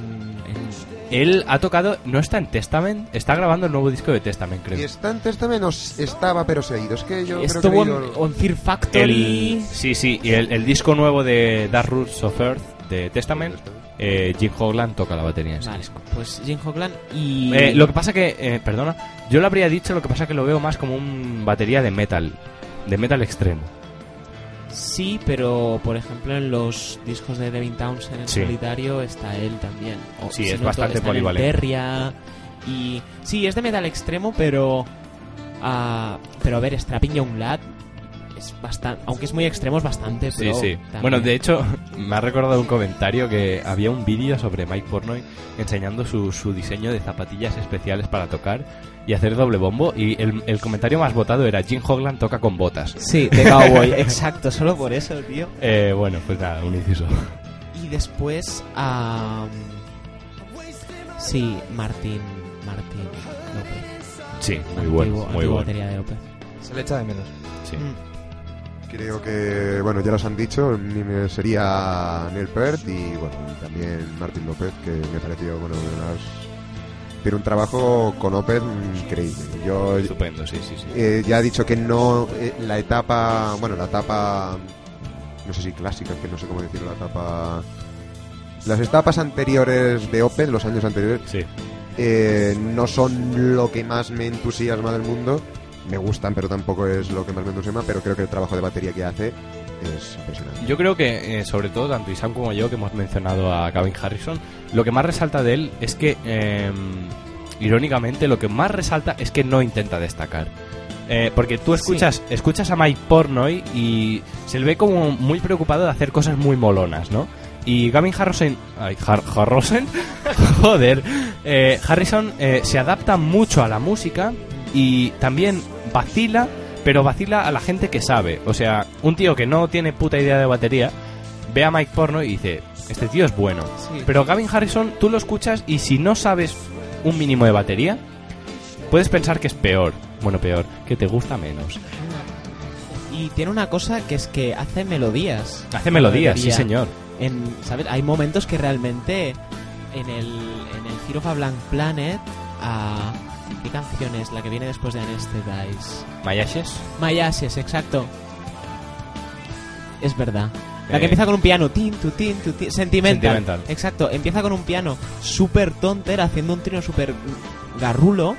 en- Él ha tocado, no está en Testament, está grabando el nuevo disco de Testament, creo. Y está en Testament o estaba, pero se ha ido. Es que yo creo que Estuvo en, Fear Factory. El, sí, sí, y el, el disco nuevo de Dark Roots of Earth de Testament, eh, Jim Hogland toca la batería en ese Vale, disco. pues Jim Hoagland y. Eh, lo que pasa que, eh, perdona, yo lo habría dicho, lo que pasa que lo veo más como un batería de metal, de metal extremo. Sí, pero por ejemplo en los discos de Devin Townsend en Sí. solitario está él también. O, Sí, si es no, bastante polivalente. Y sí, es de metal extremo, pero ah, pero a ver, Strapping Young Lad es bastante, aunque es muy extremo es bastante, Sí, pero sí. también. Bueno, de hecho, me ha recordado un comentario que había un vídeo sobre Mike Pornoy enseñando su, su diseño de zapatillas especiales para tocar y hacer doble bombo. Y el, el comentario más votado era Jim Hogland toca con botas. Sí, de cowboy, exacto, solo por eso, tío. Eh, bueno, pues nada, un inciso. Y después a sí, Martín Martín López. Sí, muy bueno, muy bueno. batería de Opeth. Se le echa de menos. Sí. Creo que, bueno, ya los han dicho, sería Neil Peart y, bueno, también Martín López, que me pareció, bueno, unas... Tiene un trabajo con Opeth increíble. Yo Estupendo, sí, sí, sí. eh, ya he dicho que no, eh, la etapa, bueno, la etapa, no sé si clásica, que no sé cómo decirlo, la etapa... Las etapas anteriores de Opeth, los años anteriores, Sí. eh, no son lo que más me entusiasma del mundo. Me gustan, pero tampoco es lo que más me entusiasma. Pero creo que el trabajo de batería que hace es impresionante. Yo creo que, eh, sobre todo, tanto Isam como yo, que hemos mencionado a Gavin Harrison, lo que más resalta de él es que, eh, irónicamente, lo que más resalta es que no intenta destacar. Eh, porque tú escuchas, escuchas a Mike Pornoy y se le ve como muy preocupado de hacer cosas muy molonas, ¿no? Y Gavin Harrison, ay, Har- Harrison, joder, eh, Harrison eh, se adapta mucho a la música y también vacila, pero vacila a la gente que sabe. O sea, un tío que no tiene puta idea de batería ve a Mike Porno y dice, este tío es bueno. Sí. Pero Gavin Harrison, tú lo escuchas y si no sabes un mínimo de batería, puedes pensar que es peor. Bueno, peor, que te gusta menos. Y tiene una cosa que es que hace melodías. Hace melodías, sí señor. En, ¿sabes? Hay momentos que realmente en el, en el of a Blank Planet, a ¿qué canción es? La que viene después de Anesthetize. Mayashes. Mayashes, exacto. Es verdad. La que empieza con un piano, tin, tu, tin, tu, tin, sentimental. Sentimental. Exacto, empieza con un piano súper tonter, haciendo un trino súper garrulo,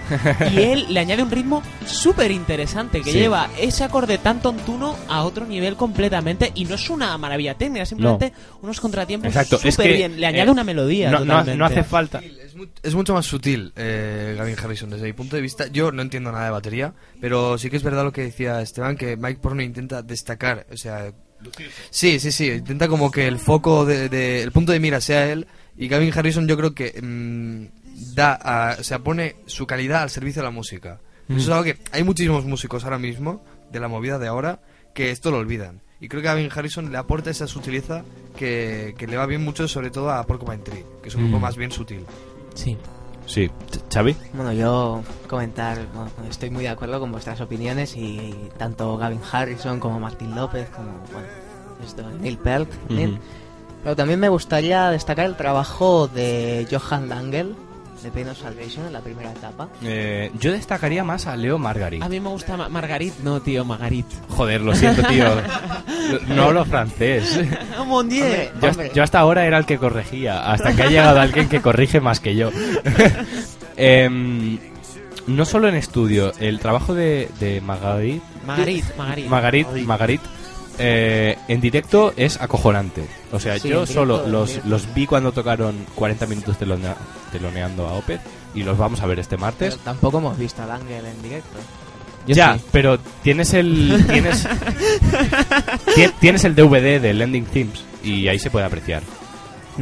y él le añade un ritmo súper interesante, que Sí. lleva ese acorde tan tontuno a otro nivel completamente, y no es una maravilla técnica, simplemente unos contratiempos Exacto, súper es que, bien, le añade eh, una melodía. No, no, totalmente. no hace falta. Es, mu- es mucho más sutil, eh, Gavin Harrison, desde mi punto de vista. Yo no entiendo nada de batería, pero sí que es verdad lo que decía Esteban, que Mike Porno intenta destacar, o sea... Sí, sí, sí, intenta como que el foco, de, de- el punto de mira sea él, y Gavin Harrison yo creo que mm, da, a- o sea, pone su calidad al servicio de la música. Eso es algo que hay muchísimos músicos ahora mismo, de la movida de ahora, que esto lo olvidan. Y creo que Gavin Harrison le aporta esa sutileza que, que le va bien mucho, sobre todo a Porcupine Tree, que es un grupo Mm. más bien sutil. Sí. Sí, Xavi. Bueno, yo comentar, bueno, estoy muy de acuerdo con vuestras opiniones y tanto Gavin Harrison como Martín López, como bueno, esto, Neil Peart. Pero también me gustaría destacar el trabajo de Johan Langel, de Pain of Salvation, en la primera etapa. Eh, yo destacaría más a Leo Margarit. A mí me gusta Ma- Margarit, no, tío, Margarit. Joder, lo siento, tío. No hablo francés. Mon Dieu. Hombre, Yo, hombre. yo hasta ahora era el que corregía, hasta que ha llegado alguien que corrige más que yo. Em, no solo en estudio, el trabajo de, de Margarit, Margarit, Margarit. Margarit, Margarit eh, en directo es acojonante. O sea, Sí, yo solo los, los vi cuando tocaron 40 minutos telonea- teloneando a Opeth y los vamos a ver este martes. Pero tampoco hemos visto a Langel en directo. Yo ya, sí. pero tienes el tienes ti- tienes el DVD de Landing Themes y ahí se puede apreciar.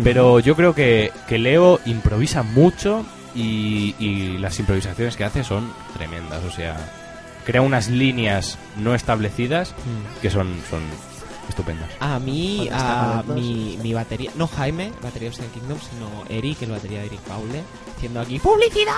Pero yo creo que, que Leo improvisa mucho y, y las improvisaciones que hace son tremendas. O sea, crea unas líneas no establecidas que son, son estupendas. A mí, a mi, mi batería, no Jaime, batería de Kingdom, sino Eric, el batería de Eric Paule, haciendo aquí publicidad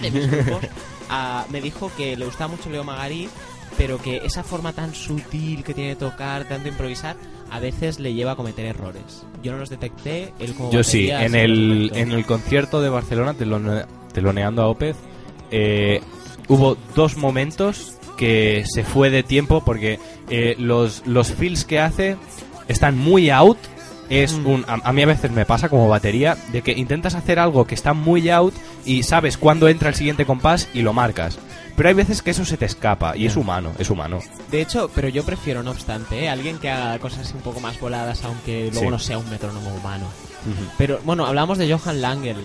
de mis grupos, me dijo que le gustaba mucho Leo Magari, pero que esa forma tan sutil que tiene de tocar, tanto improvisar, a veces le lleva a cometer errores. Yo no los detecté, él como Yo sí, batería en el, en el concierto de Barcelona, telone- teloneando a Opeth, eh, hubo dos momentos que se fue de tiempo porque eh, los, los feels que hace están muy out. Es Mm. un, a, a mí a veces me pasa como batería de que intentas hacer algo que está muy out y sabes cuándo entra el siguiente compás y lo marcas. Pero hay veces que eso se te escapa y es humano, es humano. De hecho, pero yo prefiero, no obstante, ¿eh? alguien que haga cosas un poco más voladas, aunque luego Sí. no sea un metrónomo humano. Pero bueno, hablamos de Johan Langel.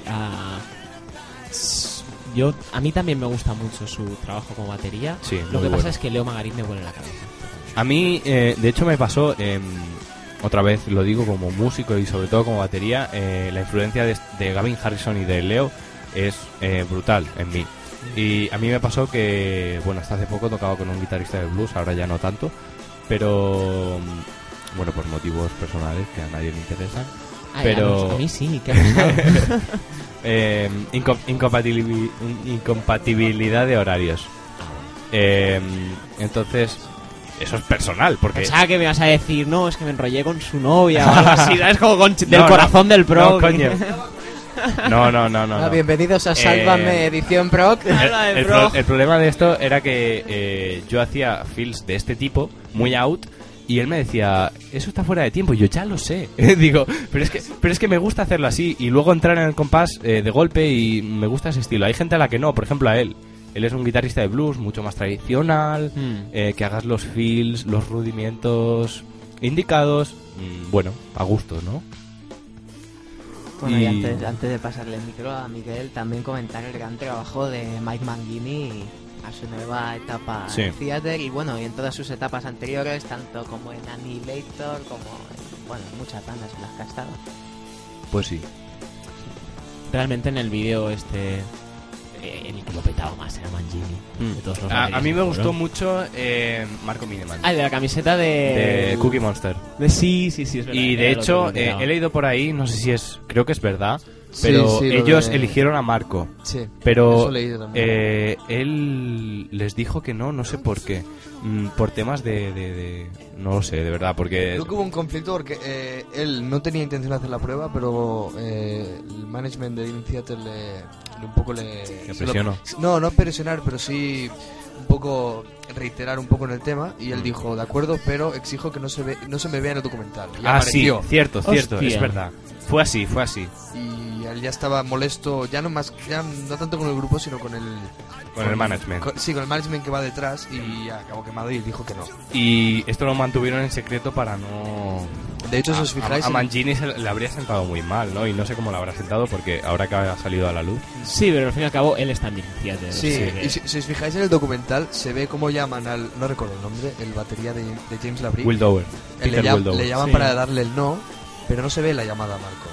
s- yo, a mí también me gusta mucho su trabajo como batería. Sí, Lo que pasa es que Leo Magarit me vuelve la cabeza. A mí, eh, de hecho, me pasó, em, otra vez lo digo como músico y sobre todo como batería, eh, la influencia de, de Gavin Harrison y de Leo es eh, brutal en mí. Y a mí me pasó que, bueno, hasta hace poco tocaba con un guitarrista de blues, ahora ya no tanto, pero, mm, bueno, por motivos personales que a nadie le interesan. Ay, Pero- a mí, sí, ¿qué ha pasado? Eh, inco- incompatibili- incompatibilidad de horarios. Eh, entonces, eso es personal, porque... Pensaba que me ibas a decir, no, es que me enrollé con su novia o algo así, ¿sabes? Como con del No, no, corazón del pro. no, coño. No, no, no, no. Ah, no. bienvenidos a Sálvame Eh, edición Proc. El, pro- el problema de esto era que eh, yo hacía feels de este tipo, muy out, y él me decía, eso está fuera de tiempo. Y yo ya lo sé. Digo, pero es, que, pero es que me gusta hacerlo así, y luego entrar en el compás eh, de golpe, y me gusta ese estilo. Hay gente a la que no, por ejemplo a él. Él es un guitarrista de blues mucho más tradicional, Hmm. eh, que hagas los feels, los rudimientos indicados, mm, bueno, a gusto, ¿no? Bueno, y, Y- antes, antes de pasarle el micro a Miguel, también comentar el gran trabajo de Mike Mangini a su nueva etapa Sí. en Theater y bueno, y en todas sus etapas anteriores, tanto como en Annihilator, como en, bueno, en muchas bandas en las que ha estado. Pues sí. Realmente en el vídeo este... eh, el que lo petaba más era Mangini. de todos los Mm. A, a mí me ¿no? gustó mucho eh, Marco Miniman. Ah, el de la camiseta de... de Cookie Monster. de- sí, sí, sí, es verdad. Y de hecho, eh, he leído por ahí, no sé si es, creo que es verdad, Sí, pero sí, ellos de- eligieron a Marco. Sí, Pero eso también. eh, él les dijo que no, no sé por qué. Mm, por temas de, de- de- No lo sé, de verdad, porque... Creo que hubo un conflicto porque eh, él no tenía intención de hacer la prueba, pero eh, el management de Dream Theater le, le un poco le... Le se lo- presionó. no, no presionar, pero sí un poco reiterar un poco en el tema y Mm. él dijo, de acuerdo, pero exijo que no se ve, no se me vea en el documental. Y Ah, sí, apareció. cierto, cierto, Hostia. es verdad. Fue así, fue así. Y él ya estaba molesto, ya no más, ya no tanto con el grupo, sino con el... Con el management. con- sí, con el management que va detrás y acabó quemado y dijo que no. Y esto lo mantuvieron en secreto para no... De hecho, si os fijáis A, a Mangini se le habría sentado muy mal, ¿no? Y no sé cómo le habrá sentado porque ahora que ha salido a la luz... Sí, pero al fin y al cabo él está en Dream Theater. Sí, y si, si os fijáis en el documental, se ve cómo llaman al. No recuerdo el nombre, el batería de, de James Labrie. Will Dower. Eh, le, Peter llam- Will Dower. le llaman Sí. para darle el no, pero no se ve la llamada a Marco.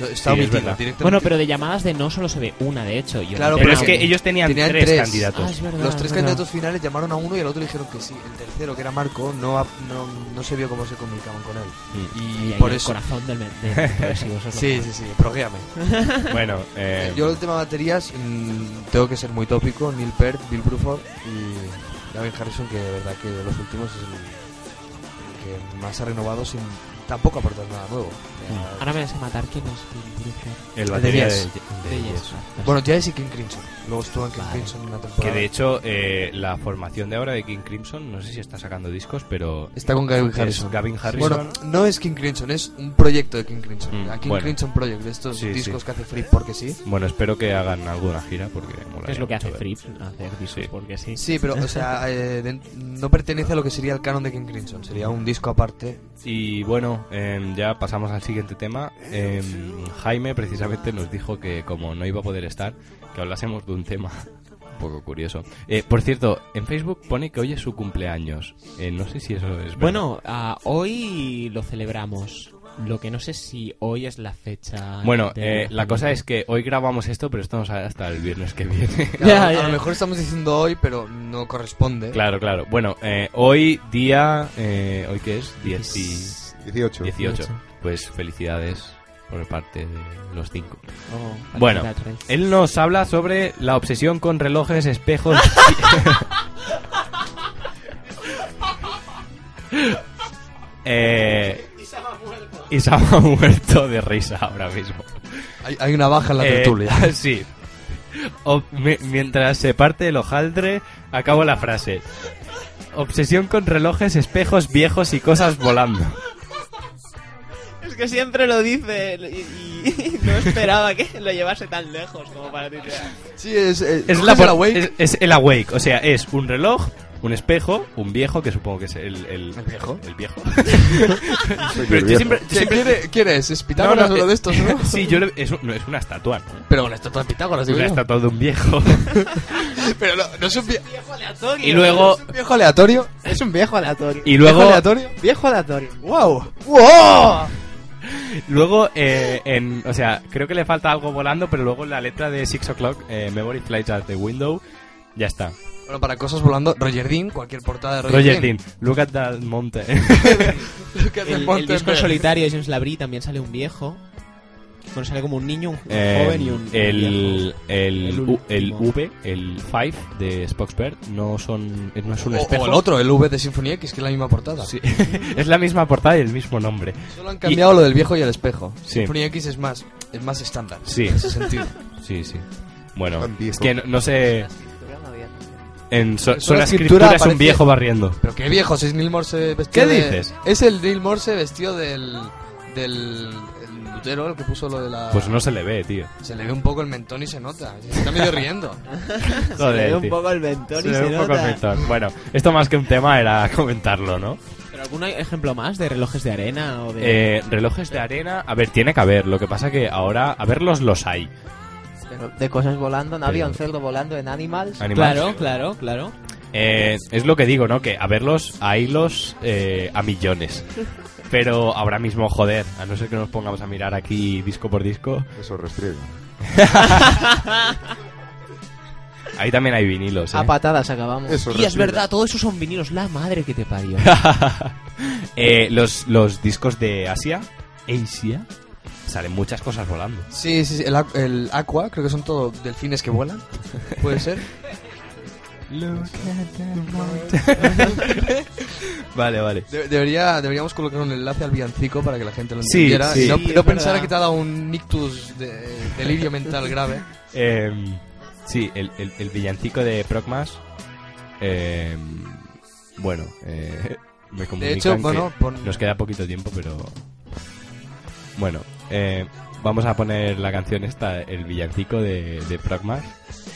Está Sí, es verdad. Bueno, pero de llamadas de no solo se ve una, de hecho. Yo Claro, no Pero es que ellos tenían, Tenían tres, tres. candidatos. Ah, verdad, Los es tres candidatos finales llamaron a uno y al otro dijeron que sí. El tercero, que era Marco, no, ha- no, no se vio cómo se comunicaban con él. Mm. Y Y ahí por el eso. corazón del, del progresivo, eso es lo Sí, sí, sí, proguéame. Bueno, eh, Yo el tema baterías mm, tengo que ser muy tópico. Neil Peart, Bill Bruford y Gavin Harrison, que de verdad que de los últimos es el que más ha renovado sin tampoco aportar nada nuevo. Ahora me vas a matar quién es Bill Bruford? el batería de, Yes. de De Yes. Yes. Bueno, Jazz y King Crimson. Luego estuvo en King Vale. Crimson una temporada. Que de hecho, eh, la formación de ahora de King Crimson, no sé si está sacando discos, pero. Está con Gavin es Harrison. Gavin Harrison. Bueno, no es King Crimson, es un proyecto de King Crimson. Mm, A King bueno. Crimson Project, de estos Sí, discos sí. que hace Fripp porque sí. Bueno, espero que hagan alguna gira porque ¿Qué molaría es lo que hace. Fripp? Hacer discos Sí. porque sí. Sí, pero, o sea, eh, de- no pertenece a lo que sería el canon de King Crimson. Sería un disco aparte. Y bueno, em, ya pasamos al siguiente tema. Em, Jaime precisamente nos dijo que como no iba a poder estar, que hablásemos de un tema un poco curioso. Eh, por cierto, en Facebook pone que hoy es su cumpleaños. Eh, no sé si eso es verdad. Bueno, ah, hoy lo celebramos. Lo que no sé si hoy es la fecha. Bueno, de eh, la cosa es que hoy grabamos esto, pero esto no sale hasta el viernes que viene. Ya, a ya. lo mejor estamos diciendo hoy, pero no corresponde. claro, claro. Bueno, eh, hoy día... eh, ¿Hoy qué es? Diez y- 18. 18. Pues felicidades por parte de los cinco. Oh, Bueno. Él nos habla sobre la obsesión con relojes, espejos... eh, y se ha muerto de risa ahora mismo. Hay, hay una baja en la Eh, tertulia. sí. O- mi- mientras se parte el hojaldre, acabo la frase. Obsesión con relojes, espejos viejos y cosas volando. Es que siempre lo dice y, y no esperaba que lo llevase tan lejos como para ti. Sí, es, eh, Es, ¿coges la, el awake? es, es el awake, o sea, es un reloj, un espejo, un viejo, que supongo que es el... ¿El, ¿El viejo? El viejo. Pero tú viejo. siempre- tú ¿Quién, siempre- quién es- es? ¿Es Pitágoras No, no, uno eh, de estos, no? sí, yo le- es, un- no, es una estatua, ¿no? Pero la estatua de Pitágoras, digo Una yo. estatua de un viejo. Pero no, no es un, vie- y luego... ¿es un viejo aleatorio. Es un viejo aleatorio. Y ¿Viejo luego... aleatorio? Viejo aleatorio. ¡Wow! ¡Wow! Luego, eh, en, o sea, creo que le falta algo volando, pero luego en la letra de Six O'Clock, eh, Memory Flights at the Window, ya está. Bueno, para cosas volando, Roger Dean, cualquier portada de Roger, Roger Dean, look at that mountain. Que hace El, el Mountain disco solitario de James Labrie también sale un viejo. Bueno, sale como un niño, un, Eh, joven y un, el, el, El U- el último. V, el 5 de Spoxbird, no son no es un O, espejo. o el otro, el V de Symphony X, que es la misma portada. Sí. es la misma portada y el mismo nombre. Solo han cambiado lo del viejo y el espejo. Sí. Symphony X es más, es más estándar. Sí. En ese sentido. Sí, sí. Bueno, es que no, no sé. En so- la escritura escrituras un viejo barriendo. Pero qué viejo, si es Neil Morse vestido ¿Qué de- dices? Es el Neil Morse vestido del... del... el que puso lo de la... Pues no se le ve, tío. Se le ve un poco el mentón y se nota. Se está medio riendo. Se le ve un tío. poco el mentón Se y le se ve un poco el nota. mentón. Bueno, esto más que un tema era comentarlo, ¿no? Pero ¿Algún ejemplo más de relojes de arena o de...? Eh, relojes de arena, a ver, tiene que haber. Lo que pasa que ahora, a verlos los hay. Pero de cosas volando, no había un cerdo volando en Animals. Animals. Claro, claro, claro. Eh, es lo que digo, ¿no? Que a verlos, hay los eh, a millones. Pero ahora mismo, joder, a no ser que nos pongamos a mirar aquí disco por disco, Eso restriega. ahí también hay vinilos. ¿eh? A patadas acabamos. Eso Y es verdad, todo eso son vinilos. La madre que te parió. Eh, los, los discos de Asia, Asia, salen muchas cosas volando. Sí, sí, sí. El, el Aqua, creo que son todo delfines que vuelan. ¿Puede ser? Vale, vale. De- debería, deberíamos colocar un enlace al villancico para que la gente lo Sí, entendiera. sí. y no, Sí, no es pensara verdad. que te ha dado un ictus de delirio mental grave. Em, sí, el, el- el villancico de Progmas. em, bueno, eh, me comunican hecho, que bueno, pon- nos queda poquito tiempo, pero bueno, eh, vamos a poner la canción esta, el villancico de, de Progmas,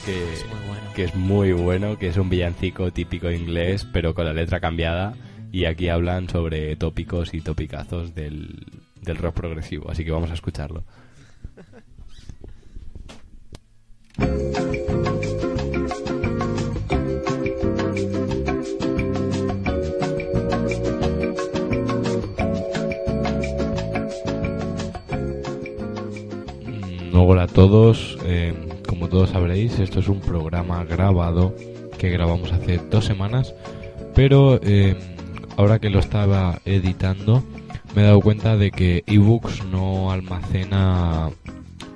que Es muy bueno. que es muy bueno, que es un villancico típico inglés, pero con la letra cambiada. Y aquí hablan sobre tópicos y topicazos del, del rock progresivo, así que vamos a escucharlo. Mm, Hola a todos, eh, como todos sabréis, esto es un programa grabado que grabamos hace dos semanas, pero eh, ahora que lo estaba editando me he dado cuenta de que ebooks no almacena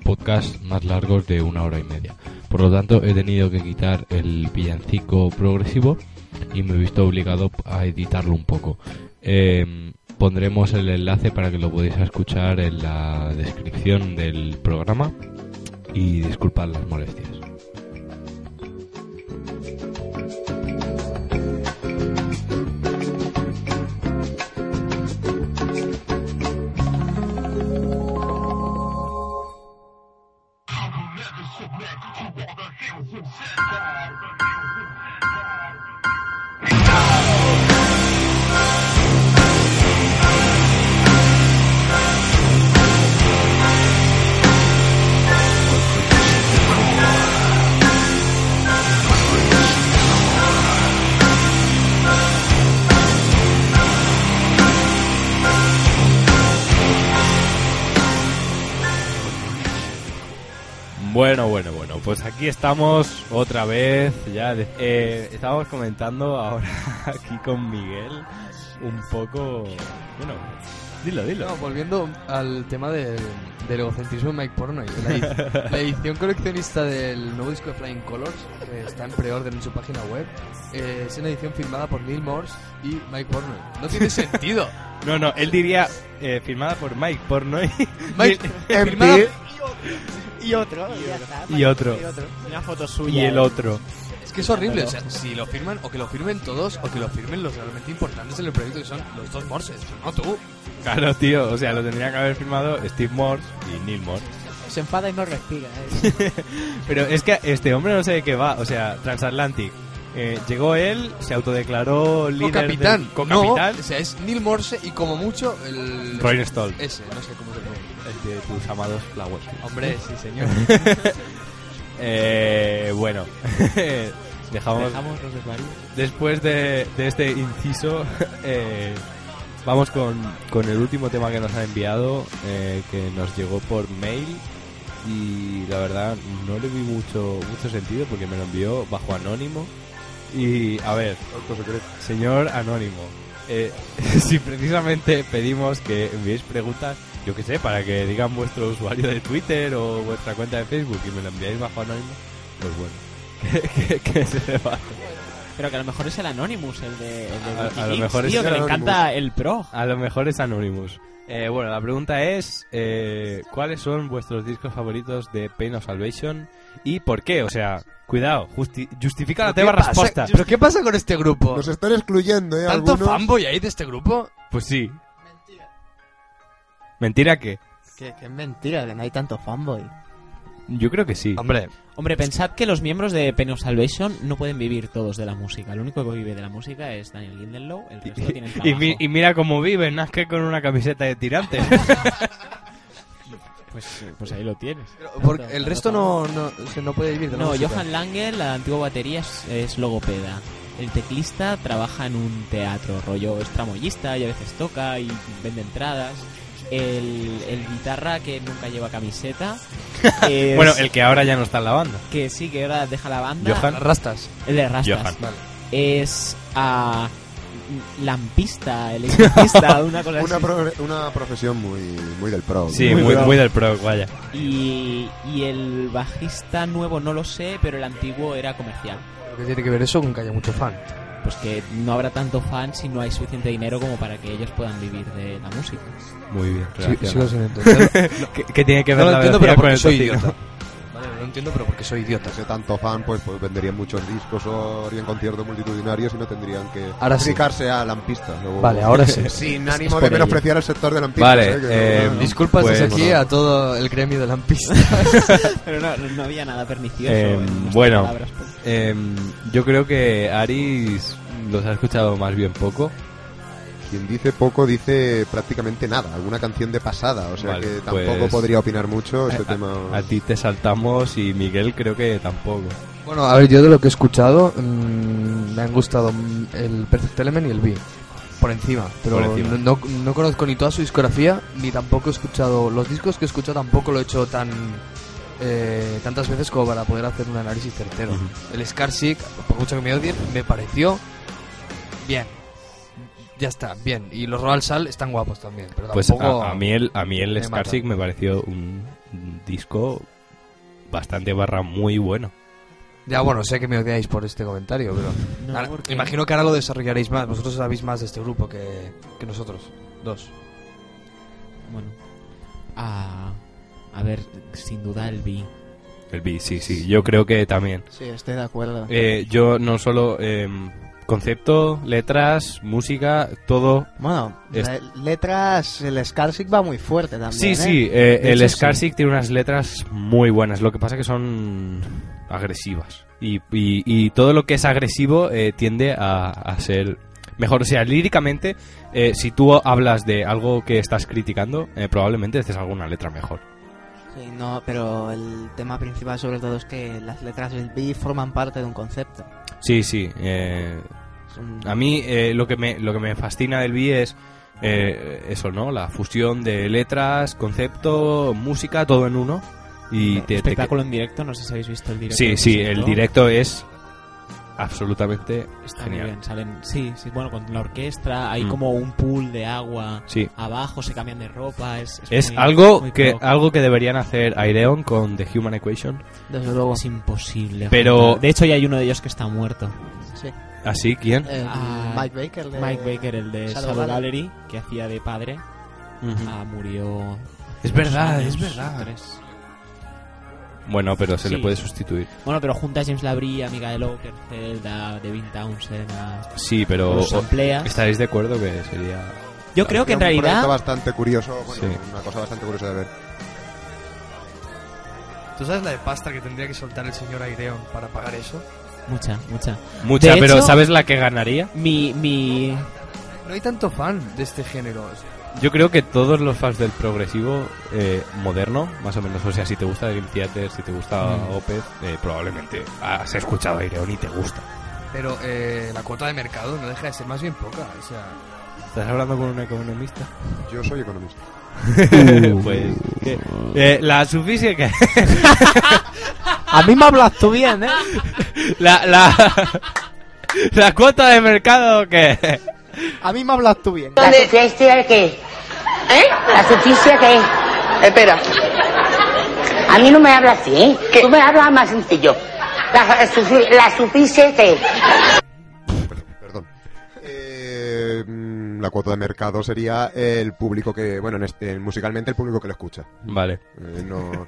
podcasts más largos de una hora y media. Por lo tanto, he tenido que quitar el villancico progresivo y me he visto obligado a editarlo un poco. Eh, pondremos el enlace para que lo podáis escuchar en la descripción del programa y disculpad las molestias. Aquí estamos otra vez. Ya eh, estábamos comentando ahora aquí con Miguel un poco. Bueno, dilo, dilo. No, volviendo al tema del, del egocentrismo de Mike Pornoy. La, edi- la edición coleccionista del nuevo disco de Flying Colors, que está en pre-order en su página web, eh, es una edición firmada por Neil Morse y Mike Pornoy. No tiene sentido. No, no, él diría eh, firmada por Mike Pornoy Mike, En firmada-. Y otro, ya está. y otro. Una foto Y suya. el otro. Es que es horrible, o sea, si lo firman, o que lo firmen todos, o que lo firmen los realmente importantes en el proyecto, que son los dos Morses, no tú. Claro, tío, o sea, lo tendría que haber firmado Steve Morse y Neil Morse. Se enfada y no respira. ¿eh? Pero es que este hombre no sé de qué va, o sea, Transatlantic. eh, llegó él, se autodeclaró líder del- No, co-capitán. o sea, es Neil Morse y como mucho el... Rolling Stone, Ese, no sé cómo de tus amados Flowers. Hombre, sí, señor. Eh, bueno, dejamos, Dejamos los desvaríos. después de, de este inciso, eh, vamos con, con el último tema que nos ha enviado, eh, que nos llegó por mail. Y la verdad, no le vi mucho, mucho sentido porque me lo envió bajo anónimo. Y a ver, señor anónimo, eh, si precisamente pedimos que enviéis preguntas, yo que sé, para que digan vuestro usuario de Twitter o vuestra cuenta de Facebook y me lo enviáis bajo anónimo, pues bueno, ¿qué, qué- qué se le va? Pero que a lo mejor es el Anonymous, el de, el de A- lo mejor es tío, el que le Anonymous. encanta el pro. A lo mejor es Anonymous. Eh, bueno, la pregunta es, eh, ¿cuáles son vuestros discos favoritos de Pain of Salvation y por qué? O sea, cuidado, justi- justifica la ¿Qué teva respuesta. ¿Pero qué pasa con este grupo? Nos están excluyendo, ¿eh? ¿Tanto Algunos. fanboy hay de este grupo? Pues sí. ¿Mentira qué? Que, que es mentira, que no hay tanto fanboy. Yo creo que sí. Hombre, Hombre, pensad que los miembros de Penny of Salvation no pueden vivir todos de la música. El único que vive de la música es Daniel Lindenlow, el resto tienen Y, trabajo. mi- y mira cómo viven, más que con una camiseta de tirantes. Pues, pues ahí lo tienes. porque Tanto- el tanto resto no, no, se no puede vivir de la No, música. Johan Langer, la antigua batería, es, es logopeda. El teclista trabaja en un teatro, rollo es tramoyista y a veces toca y vende entradas. El, el guitarra que nunca lleva camiseta. es- bueno, el que ahora ya no está en la banda. que sí, que ahora deja la banda. Johan. Rastas. El de Rastas. Johan. Vale. Es a lampista, electricista, una cosa Una, así. pro- una profesión muy, muy del pro. Sí, muy, del pro, vaya. Y, y el bajista nuevo no lo sé, pero el antiguo era comercial. ¿Qué tiene que ver eso con que haya mucho fan? Pues que no habrá tanto fan si no hay suficiente dinero como para que ellos puedan vivir de la música. Muy bien. Sí, relacionado. sigo sin entenderlo. ¿Qué, qué tiene que No ver lo la entiendo, pero con porque el soy idiota. No entiendo, pero porque soy idiota. Si tanto fan, pues, pues venderían muchos discos o harían conciertos multitudinarios y no tendrían que Ahora sí. dedicarse a lampista. Luego- Vale, ahora sí. Sin Es ánimo de menospreciar el sector de lampistas. Vale, ¿eh? Que no- eh, no, no. Disculpas Pues- desde aquí a todo el gremio de lampistas. Pero no, no había nada pernicioso. Eh, en bueno. palabras, pues. Yo creo que Aris los ha escuchado más bien poco. Quien dice poco dice prácticamente nada. Alguna canción de pasada. O sea Vale, que tampoco pues- podría opinar mucho este a, tema. a ti te saltamos y Miguel creo que tampoco. bueno, a ver, yo de lo que he escuchado, mm, me han gustado mm, el Perfect Element y el B. Por encima, pero Por encima. No, no, no conozco ni toda su discografía, ni tampoco he escuchado. Los discos que he escuchado tampoco lo he hecho tan. eh, tantas veces como para poder hacer un análisis certero. Ujú. El Scarsick, por mucho que me odien, me pareció bien. Ya está, bien. Y los Royal Sal están guapos también, pero Pues a, a mí el, a mí el me Scarsick me pareció un, disco bastante barra muy bueno. Ya, bueno, sé que me odiáis por este comentario, pero. No, Ahora, porque- imagino que ahora lo desarrollaréis más. Vosotros sabéis más de este grupo que, que nosotros. Dos. Bueno. A, a ver, sin duda el B. El B, sí, sí, yo creo que también. Sí, estoy de acuerdo. Eh, yo no solo em, concepto, letras, música, todo. Bueno, Es- letras, el Scarsick va muy fuerte también. Sí, ¿eh? sí, eh, De el hecho, Scarsick tiene unas letras muy buenas. Lo que pasa que son agresivas. Y, y- y todo lo que es agresivo eh, tiende a, a ser mejor. O sea, líricamente, eh, si tú hablas de algo que estás criticando, eh, probablemente haces alguna letra mejor. Sí, no, pero el tema principal sobre todo es que las letras del B forman parte de un concepto. Sí, sí. eh, a mí eh, lo, que me, lo que me fascina del B es eh, eso, ¿no? La fusión de letras, concepto, música, todo en uno. Y te- te, espectáculo en directo, no sé si habéis visto el directo. Sí, sí, el directo es absolutamente Está genial. muy bien, salen, sí, sí, bueno, con la orquesta hay Mm. como un pool de agua Sí. abajo, se cambian de ropa, es, Es muy- algo muy que pro. algo que deberían hacer Aireon con The Human Equation. Desde luego. es imposible. Pero- juntar. de hecho ya hay uno de ellos que está muerto. Sí. ¿Así? ¿Quién? El Ah, Mike Baker. de- Mike Baker, el de Shadow Shadow, Gallery. Gallery, que hacía de padre, ah, murió. Es verdad, dos es años, verdad. tres. Bueno, pero se Sí. le puede sustituir. Bueno, pero junta a James Labrie, a Miguel Okerfeld, a Devin Townsend, a... Sí, pero. ¿estaréis de acuerdo que sería Yo creo que en Era un realidad... bastante curioso. Bueno, Sí. una cosa bastante curiosa de ver. ¿Tú sabes la de pasta que tendría que soltar el señor Aireon para pagar eso? Mucha, mucha. mucha, De pero hecho- ¿sabes la que ganaría? Mi, mi... No hay tanto fan de este género. Yo creo que todos los fans del progresivo eh, moderno, más o menos, o sea, si te gusta Dream Theater, si te gusta Mm. Opeth, eh, probablemente has escuchado Aireon y te gusta. Pero eh, la cuota de mercado no deja de ser más bien poca. O sea, ¿Estás hablando con un economista? Yo soy economista. pues ¿qué? Eh, la suficie que A mí me hablas tú bien, ¿eh? la, la la cuota de mercado que A mí me hablas tú bien. ¿La justicia qué? ¿Eh? ¿La justicia qué? Espera. A mí no me hablas así, ¿eh? Tú me hablas más sencillo. La, sufi- la justicia qué? Perdón. Eh, mm, la cuota de mercado sería el público que, bueno, en este, musicalmente el público que lo escucha. vale Eh, no,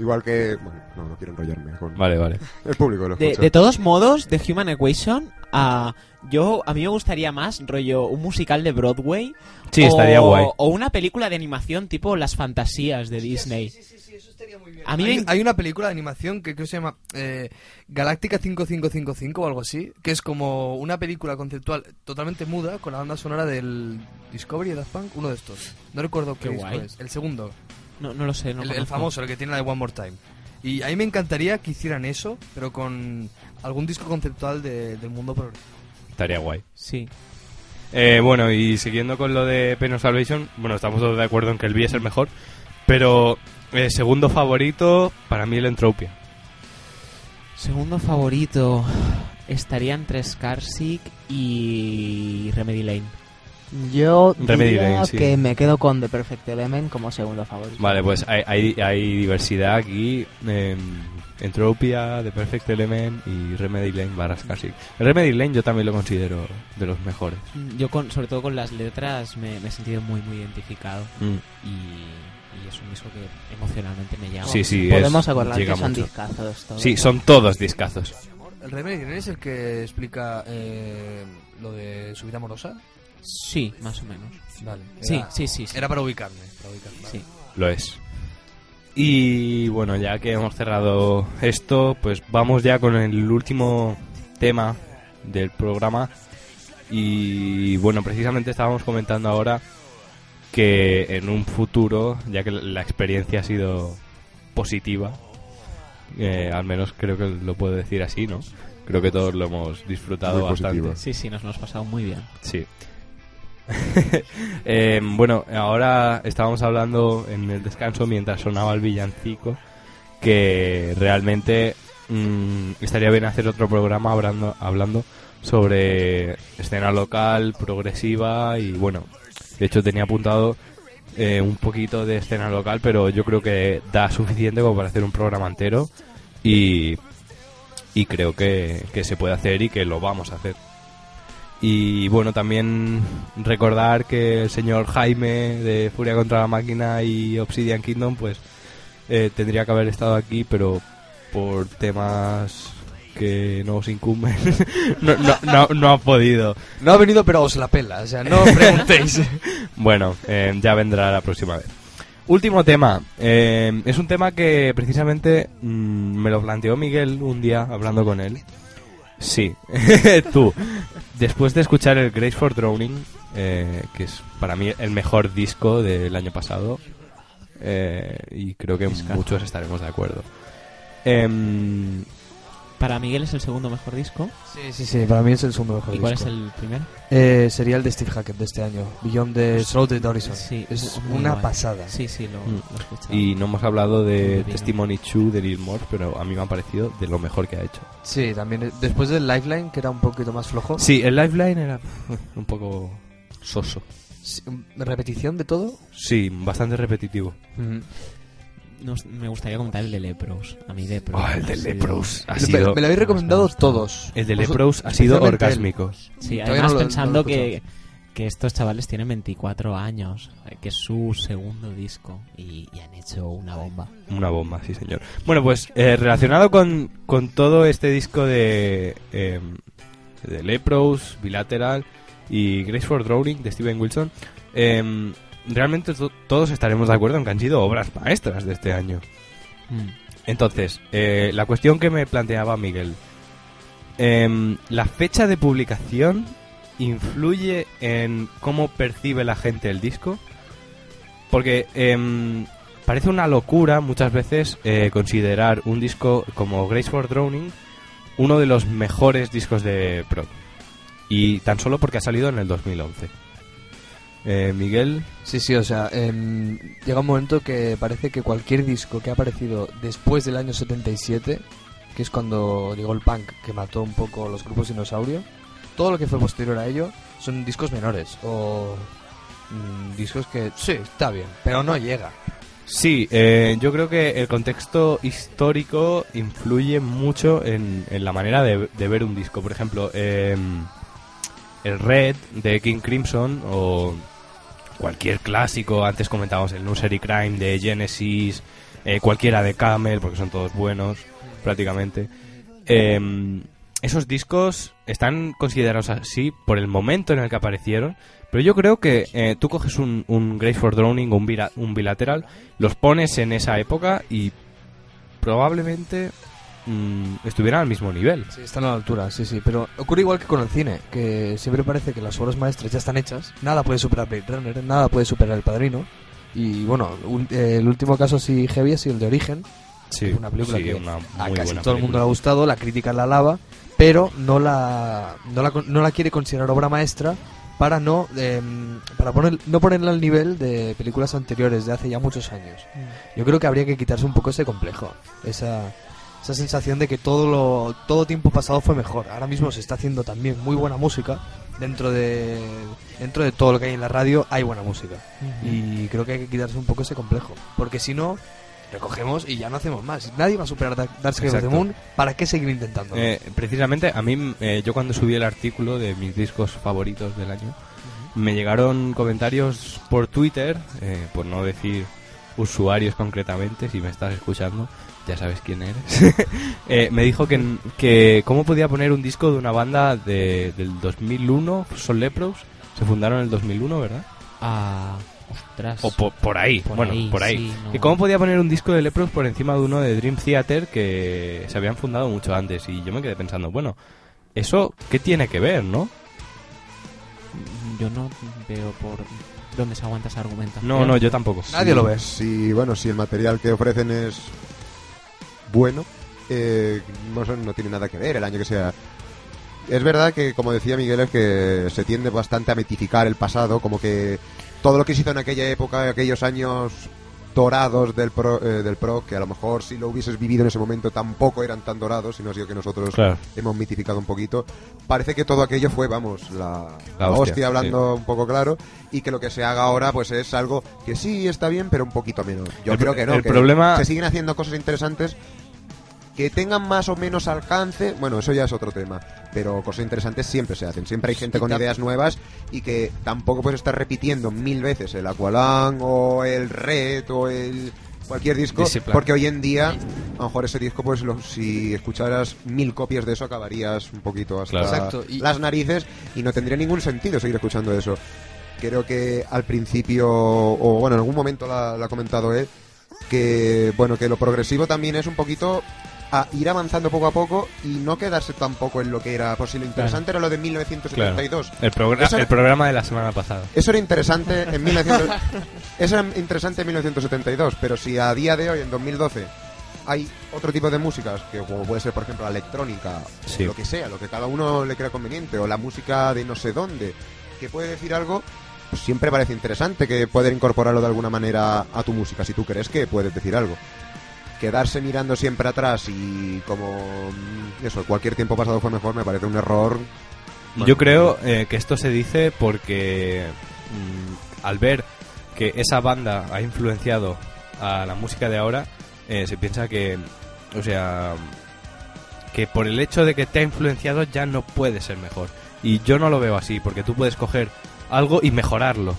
igual que, bueno, no, no quiero enrollarme con vale vale el público que lo De, escucha. de todos modos, The Human Equation, ah, Yo, a mí me gustaría más, rollo, un musical de Broadway. Sí, o, estaría guay. O una película de animación tipo Las Fantasías de Disney. A mí hay, me- hay una película de animación que creo que se llama eh, Galáctica 5555 o algo así, que es como una película conceptual totalmente muda con la banda sonora del Discovery de Daft Punk, uno de estos. No recuerdo qué, Qué disco guay. es. El segundo, No, no lo sé, no el, el famoso, el que tiene la de One More Time. Y a mí me encantaría que hicieran eso, pero con algún disco conceptual de- del mundo progresivo. Estaría guay. Sí. Eh, bueno, y siguiendo con lo de Pain of Salvation, bueno, estamos todos de acuerdo en que el B es el mejor, pero eh, segundo favorito, para mí el Entropia. Segundo favorito estaría entre Scarsick y Remedy Lane. Yo Remedy diría Lane, sí. que me quedo con The Perfect Element como segundo favorito. Vale, pues hay, hay, hay diversidad aquí. eh, Entropia, The Perfect Element y Remedy Lane barra Classic. El Remedy Lane yo también lo considero de los mejores. Yo, con, sobre todo con las letras, me, me he sentido muy, muy identificado. Mm. Y, y es un disco que emocionalmente me llama. Sí, sí, Podemos es- acordar que son mucho. discazos todos. Sí, son todos discazos. ¿El Remedy Lane es el que explica eh, lo de su vida amorosa? Sí, más o menos. Vale. Sí, era- sí, sí, sí. Era para ubicarme. Para ubicarme. Sí. Lo es. Y bueno, ya que hemos cerrado esto, pues vamos ya con el último tema del programa. Y bueno, precisamente estábamos comentando ahora que en un futuro, ya que la experiencia ha sido positiva, eh, al menos creo que lo puedo decir así, ¿no? Creo que todos lo hemos disfrutado Muy bastante. positiva. Sí, sí, nos lo hemos pasado muy bien. Sí. Eh, bueno, ahora estábamos hablando en el descanso mientras sonaba el villancico que realmente mm, estaría bien hacer otro programa hablando, hablando sobre escena local, progresiva y bueno, de hecho tenía apuntado eh, un poquito de escena local, pero yo creo que da suficiente como para hacer un programa entero y, y creo que, que se puede hacer y que lo vamos a hacer. Y bueno, también recordar que el señor Jaime de Furia contra la Máquina y Obsidian Kingdom, pues eh, tendría que haber estado aquí, pero por temas que no os incumben, no, no, no, no ha podido. No ha venido, pero os la pela. O sea, no preguntéis. Bueno, eh, ya vendrá la próxima vez. Último tema. eh, es un tema que precisamente mm, me lo planteó Miguel un día hablando con él. Sí, tú. Después de escuchar el Grace for Drowning, eh, que es para mí el mejor disco del año pasado, eh, y creo que Discazo. muchos estaremos de acuerdo. Em, Para Miguel es el segundo mejor disco. Sí, sí, sí. Para mí es el segundo mejor ¿Y cuál es disco. el primero? Eh, sería el de Steve Hackett de este año. Beyond the Shrouded Horizon. Sí, es una guay. pasada. Sí, sí, lo, Mm. lo he escuchado. y no hemos hablado de. Testimony 2 de Lil Morse, pero a mí me ha parecido de lo mejor que ha hecho. Sí, también. eh, Después del Lifeline, que era un poquito más flojo. Sí, el Lifeline era un poco soso. ¿Repetición de todo? Sí, bastante repetitivo. Me gustaría comentar el de Lepros. A mí Lepros. Oh, el de ha sido- Lepros ha Me- sido... me, lo habéis recomendado todos. El de Lepros ha sido orgásmico. Sí, Todavía además no lo- no pensando que, que estos chavales tienen 24 años, eh, que es su segundo disco y, y han hecho una bomba. Una bomba, sí, señor. Bueno, pues eh, relacionado con, con todo este disco de, eh, de Lepros, Bilateral y Grace for Drowning de Steven Wilson, eh, realmente to- todos estaremos de acuerdo en que han sido obras maestras de este año. Mm. Entonces, eh, la cuestión que me planteaba Miguel. em, ¿La fecha de publicación influye en cómo percibe la gente el disco? Porque em, parece una locura muchas veces eh, considerar un disco como Grace for Drowning uno de los mejores discos de prog. Y tan solo porque ha salido en el 2011. Eh, Miguel, Sí, sí, o sea, em, llega un momento que parece que cualquier disco que ha aparecido después del año 77, que es cuando llegó el punk que mató un poco los grupos dinosaurio, todo lo que fue posterior a ello son discos menores o mm, discos que sí, está bien, pero no llega. Sí, eh, yo creo que el contexto histórico influye mucho en, en la manera de, de ver un disco. Por ejemplo, eh, el Red de King Crimson o cualquier clásico, antes comentábamos el Nursery Crime de Genesis, eh, cualquiera de Camel, porque son todos buenos prácticamente. Eh, esos discos están considerados así por el momento en el que aparecieron, pero yo creo que eh, tú coges un, un Grace for Drowning o un, un bilateral, los pones en esa época y probablemente mm, estuvieran al mismo nivel. Sí, están a la altura, sí, sí. Pero ocurre igual que con el cine, que siempre parece que las obras maestras ya están hechas. Nada puede superar Blade Runner, nada puede superar El Padrino. Y bueno, un- eh, el último caso así heavy ha sido el de Origen. Sí, una película sí, que una a casi buena todo el mundo le ha gustado, la crítica la alaba, pero no la, no la, con- no la quiere considerar obra maestra para no em, para poner, no ponerla al nivel de películas anteriores de hace ya muchos años. Yo creo que habría que quitarse un poco ese complejo, esa, esa sensación de que todo lo todo tiempo pasado fue mejor. Ahora mismo se está haciendo también muy buena música dentro de dentro de todo lo que hay en la radio hay buena música y creo que hay que quitarse un poco ese complejo, porque si no recogemos y ya no hacemos más. Nadie va a superar Dark Side of the. Moon. ¿Para qué seguir intentando? Eh, precisamente a mí, eh, yo cuando subí el artículo de mis discos favoritos del año, me llegaron comentarios por Twitter, eh, por no decir usuarios concretamente, si me estás escuchando, ya sabes quién eres. Eh, me dijo que, que cómo podía poner un disco de una banda de, del 2001, Son Lepros, se fundaron en el 2001, ¿verdad? Ah, ostras. O por, por ahí, Por bueno, ahí, por ahí. sí, no. ¿Y cómo podía poner un disco de Lepros por encima de uno de Dream Theater que se habían fundado mucho antes? Y yo me quedé pensando, bueno, ¿eso qué tiene que ver, no? Yo no veo por dónde se aguanta esa argumentación. No, no, yo tampoco. Nadie lo ve. Si, bueno, si el material que ofrecen es bueno, eh, no, tiene nada que ver el año que sea. Es verdad que, como decía Miguel, es que se tiende bastante a mitificar el pasado, como que todo lo que se hizo en aquella época, aquellos años dorados del pro, eh, del pro, que a lo mejor si lo hubieses vivido en ese momento tampoco eran tan dorados, sino ha sido que nosotros Claro. hemos mitificado un poquito. Parece que todo aquello fue, vamos, la, La hostia, hostia, hablando un poco claro, y que lo que se haga ahora pues es algo que sí está bien, pero un poquito menos. Yo El creo que no, el que problema- se siguen haciendo cosas interesantes que tengan más o menos alcance, bueno, eso ya es otro tema, pero cosas interesantes siempre se hacen, siempre hay gente con ideas nuevas y que tampoco puedes estar repitiendo mil veces el Aqualung o el Red o el cualquier disco, Discipline. porque hoy en día, a lo mejor ese disco, pues lo- si escucharas mil copias de eso acabarías un poquito hasta Claro. Exacto, y- las narices y no tendría ningún sentido seguir escuchando eso. Creo que al principio, o bueno, en algún momento la ha comentado él, que bueno, que lo progresivo también es un poquito a ir avanzando poco a poco y no quedarse tampoco en lo que era, por si lo interesante era lo de 1972. El, progra- Eso- el programa de la semana pasada. Eso era interesante en 1900 Eso era interesante en 1972, pero si a día de hoy, en 2012, hay otro tipo de músicas, que como puede ser, por ejemplo, la electrónica, Sí. o lo que sea, lo que cada uno le crea conveniente, o la música de no sé dónde, que puede decir algo, pues siempre parece interesante que poder incorporarlo de alguna manera a tu música, si tú crees que puedes decir algo. Quedarse mirando siempre atrás y como mm, eso, cualquier tiempo pasado fue mejor, me parece un error. Yo creo eh, que esto se dice porque mm, al ver que esa banda ha influenciado a la música de ahora, eh, se piensa que, o sea, que por el hecho de que te ha influenciado ya no puede ser mejor. Y yo no lo veo así, porque tú puedes coger algo y mejorarlo.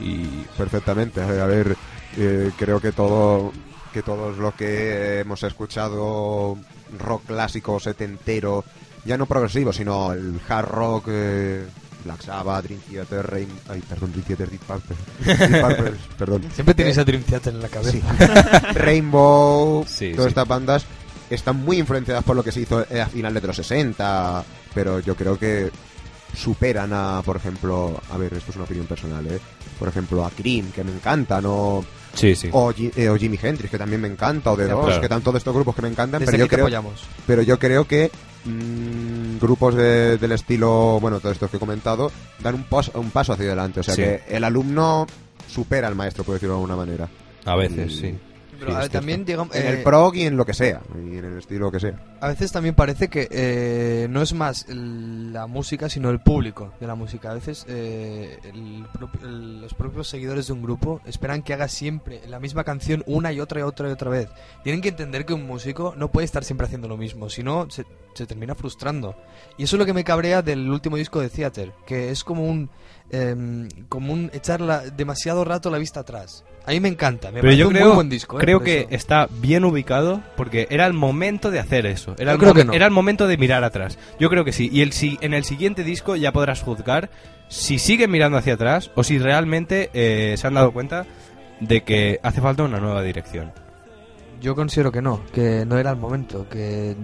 Y Perfectamente. A ver, eh, creo que todo que todos los que hemos escuchado rock clásico setentero, ya no progresivo, sino el hard rock, eh, Black Sabbath, Dream Theater, Rain, ay, perdón, Dream Theater, Deep Purple, Deep Purple, perdón. Siempre tienes Eh, a Dream Theater en la cabeza. sí. Rainbow, Sí, todas sí. estas bandas están muy influenciadas por lo que se hizo a finales de los 60, pero yo creo que superan a, por ejemplo, a ver, esto es una opinión personal, ¿eh? Por ejemplo, a Cream, que me encanta, ¿no? Sí, sí. O, Ji- eh, o Jimi Hendrix, que también me encanta, o The Doors, claro. que están todos estos grupos que me encantan, Desde pero yo, creo, apoyamos. pero yo creo que mm, grupos de- del estilo, bueno, todos estos que he comentado, dan un, pos- un paso hacia adelante. O sea Sí. que el alumno supera al maestro, por decirlo de alguna manera. A veces, Y- sí. Pero Sí, a también digamos, En eh, el prog y en lo que sea, y en el estilo que sea. a veces también parece que eh, no es más la música, sino el público de la música. A veces eh, el propi- el- los propios seguidores de un grupo esperan que haga siempre la misma canción una y otra y otra y otra vez. Tienen que entender que un músico no puede estar siempre haciendo lo mismo, si no se, se termina frustrando. Y eso es lo que me cabrea del último disco de Theater, que es como un em, como un echar la- demasiado rato la vista atrás. A mí me encanta, me Pero parece yo un creo, muy buen disco. ¿eh? creo que eso. está bien ubicado porque era el momento de hacer eso. Era, Yo el, creo momen- que no. era el momento de mirar atrás. Yo creo que sí. Y el, si, en el siguiente disco ya podrás juzgar si siguen mirando hacia atrás o si realmente eh, se han dado cuenta de que hace falta una nueva dirección. Yo considero que no, que no era el momento, que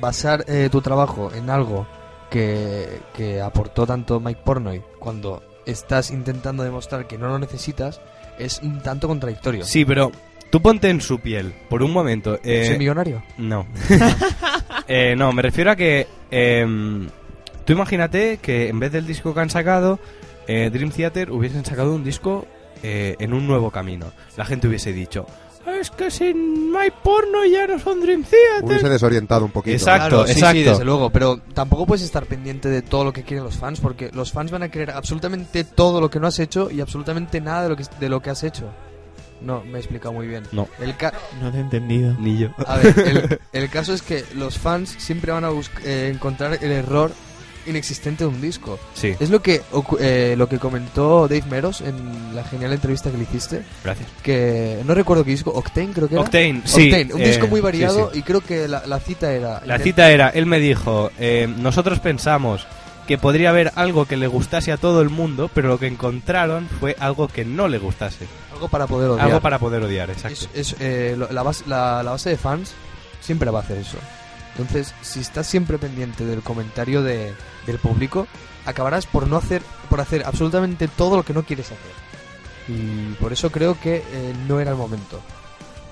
basar eh, tu trabajo en algo que, que aportó tanto Mike Pornoy cuando estás intentando demostrar que no lo necesitas es un tanto contradictorio. Sí, pero tú ponte en su piel por un momento. eh, ¿Soy millonario? No. Eh, no, me refiero a que. em, tú imagínate que en vez del disco que han sacado, eh, Dream Theater hubiesen sacado un disco eh, en un nuevo camino. La gente hubiese dicho. Es que sin My Porno ya no son Dream Theater. Hubiese desorientado un poquito. Exacto, Claro, exacto. sí, desde luego, pero tampoco puedes estar pendiente de todo lo que quieren los fans, porque los fans van a querer absolutamente todo lo que no has hecho y absolutamente nada de lo que, de lo que has hecho. No, me he explicado muy bien. No. El ca- No te he entendido. Ni yo. A ver, el, el caso es que los fans siempre van a eh, encontrar el error inexistente de un disco. Sí, Es lo que eh, lo que comentó Dave Meros en la genial entrevista que le hiciste, gracias. que no recuerdo qué disco, Octane creo que era. Octane, sí. Octane, un eh, disco muy sí, variado sí. y creo que la, la cita era... La cita era, él me dijo, eh, nosotros pensamos que podría haber algo que le gustase a todo el mundo, pero lo que encontraron fue algo que no le gustase. Algo para poder odiar. Algo para poder odiar, exacto. Es, eh, la, base, la, la base de fans siempre va a hacer eso. Entonces, si estás siempre pendiente del comentario de, del público, acabarás por no hacer, por hacer absolutamente todo lo que no quieres hacer. Y por eso creo que eh, no era el momento.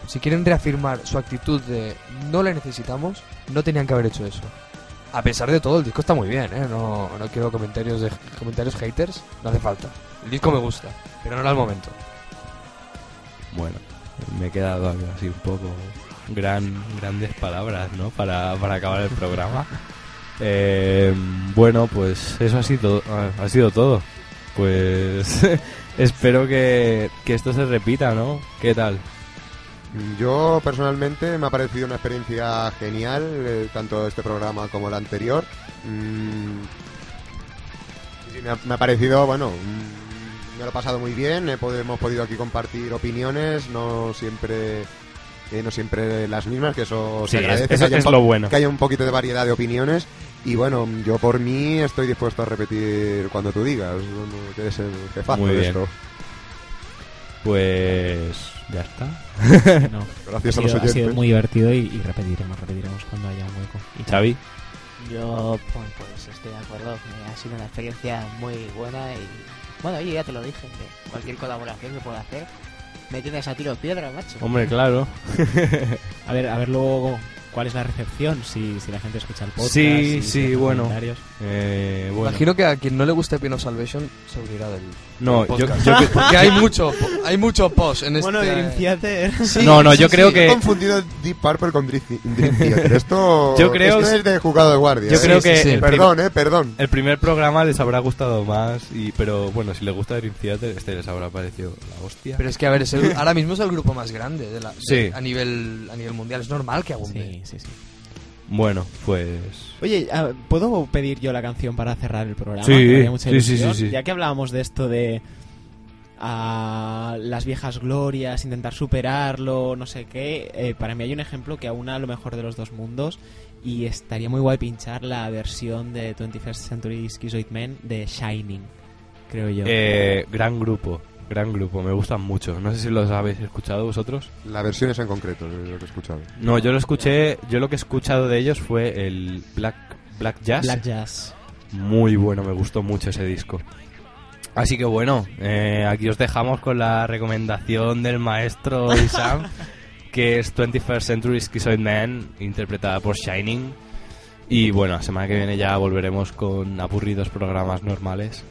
Si quieren reafirmar su actitud de no le necesitamos, no tenían que haber hecho eso. A pesar de todo, el disco está muy bien, ¿eh? No, no quiero comentarios de comentarios haters, no hace falta. El disco me gusta, pero no era el momento. Bueno, me he quedado así un poco gran, grandes palabras, ¿no? Para, para acabar el programa. Eh, bueno, pues eso ha sido, ha sido todo. Pues espero que, que esto se repita, ¿no? ¿Qué tal? Yo personalmente me ha parecido una experiencia genial, eh, tanto este programa como el anterior. Mm, me, ha, me ha parecido, bueno, mm, me lo he pasado muy bien. he hemos podido aquí compartir opiniones, no siempre, eh, no siempre las mismas, que eso Sí, se agradece. eso que haya es lo bueno. Que haya un poquito de variedad de opiniones. Y bueno, yo por mí estoy dispuesto a repetir cuando tú digas, que eres el jefazo Muy de bien. esto. Pues ya está. No. Gracias ha a los sido, ha sido oyentes. muy divertido y, y repetiremos, repetiremos cuando haya un hueco. Y. Xavi, Yo, pues estoy de acuerdo. que Ha sido una experiencia muy buena y, bueno, oye, ya te lo dije, que cualquier colaboración que pueda hacer, me tienes a tiro de piedra, macho. hombre, claro. A ver, a ver luego cuál es la recepción, si, si la gente escucha el podcast. Sí, si sí, bueno. comentarios. Eh, bueno. Imagino que a quien no le guste Pino Salvation se olvidará del. No, del yo, yo que- Porque hay mucho, hay mucho post en Bueno, este. Dream Theater. Sí, No, no, sí, yo sí. creo He que confundido Deep Purple con Dream Theater. Esto, Yo creo- esto es de jugado de guardia. yo ¿eh? creo que prim- Perdón, eh, perdón. el primer programa les habrá gustado más, y pero bueno, si les gusta Dream Theater, este les habrá parecido la hostia. Pero es que, a ver, es el- ahora mismo es el grupo más grande de la, de- Sí. a, nivel, a nivel mundial. Es normal que abunde. Sí, sí, sí. Bueno, pues... Oye, ah, ¿puedo pedir yo la canción para cerrar el programa? Sí, Que mucha sí, sí, sí. Ya que hablábamos de esto de ah, las viejas glorias, intentar superarlo, no sé qué, eh, para mí hay un ejemplo que aúna lo mejor de los dos mundos y estaría muy guay pinchar la versión de 21st Century Schizoid Men de Shining, creo yo. Eh, gran grupo, gran grupo, me gustan mucho. No sé si los habéis escuchado vosotros. La versión es en concreto, es lo que he escuchado. No, yo lo escuché, yo lo que he escuchado de ellos fue el Black, Black Jazz. Black Jazz. Muy bueno, me gustó mucho ese disco. Así que bueno, eh, aquí os dejamos con la recomendación del maestro Isam, que es 21st Century Schizoid Man, interpretada por Shining. Y bueno, la semana que viene ya volveremos con aburridos programas normales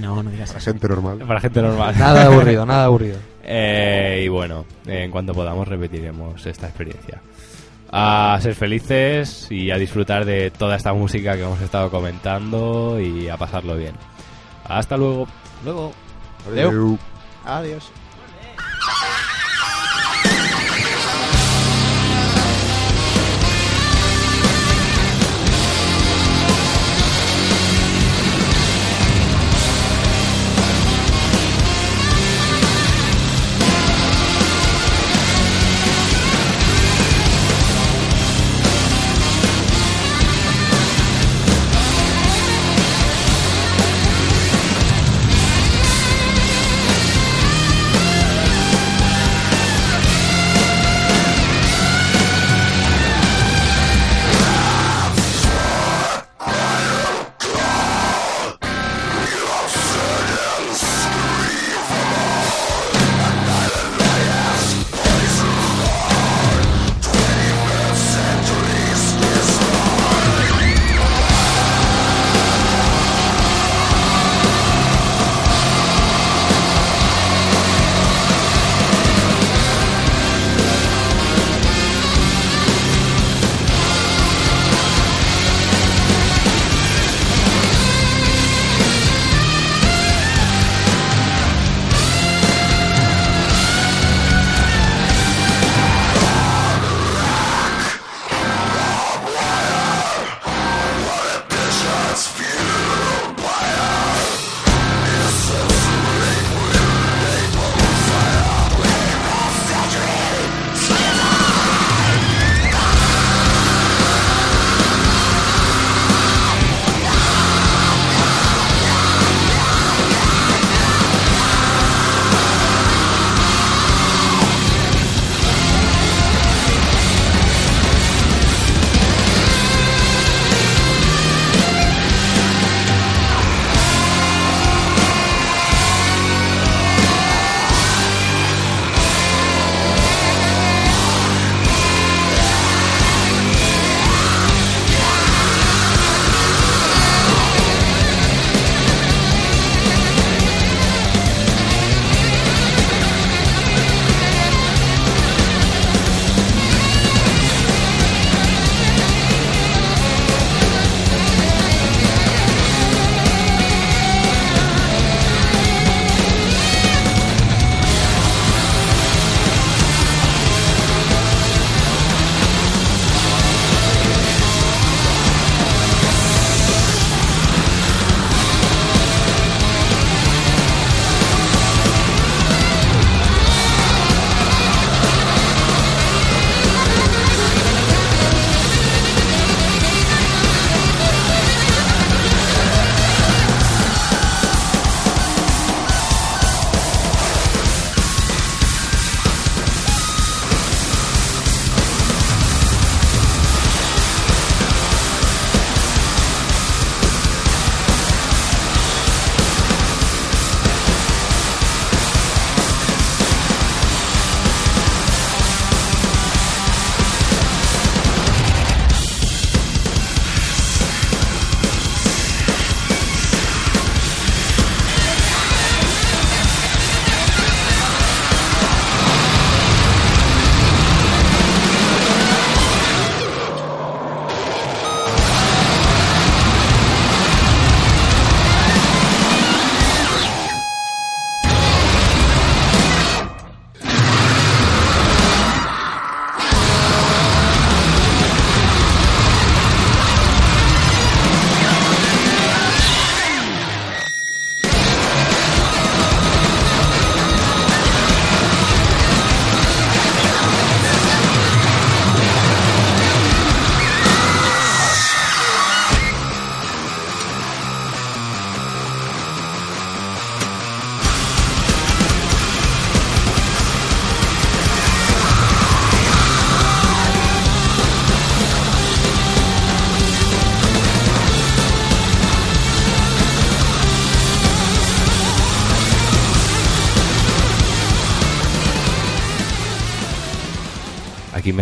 no, no digas eso. gente normal. para gente normal. Nada aburrido, nada aburrido. Eh, y bueno, eh, en cuanto podamos repetiremos esta experiencia. A ser felices y a disfrutar de toda esta música que hemos estado comentando y a pasarlo bien. Hasta luego. Luego. Adiós.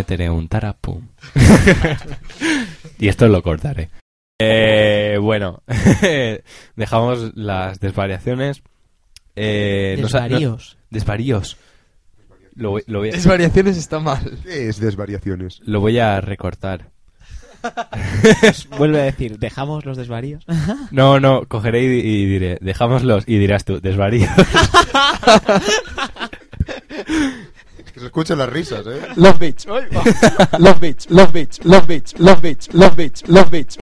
Meteré un tarapum. y esto lo cortaré. Eh, bueno, dejamos las desvariaciones. Eh, no- Desvaríos. desvaríos. Lo, voy- lo voy a- Desvariaciones está mal. ¿Qué es desvariaciones? lo voy a recortar. Vuelve a decir, dejamos los desvaríos. No, no, cogeré y, y diré, dejámoslos y dirás tú, desvaríos. Que se escuchan las risas, ¿eh? Love Beach. Love Beach, Love Beach, Love Beach, Love Beach, Love Beach, Love Beach.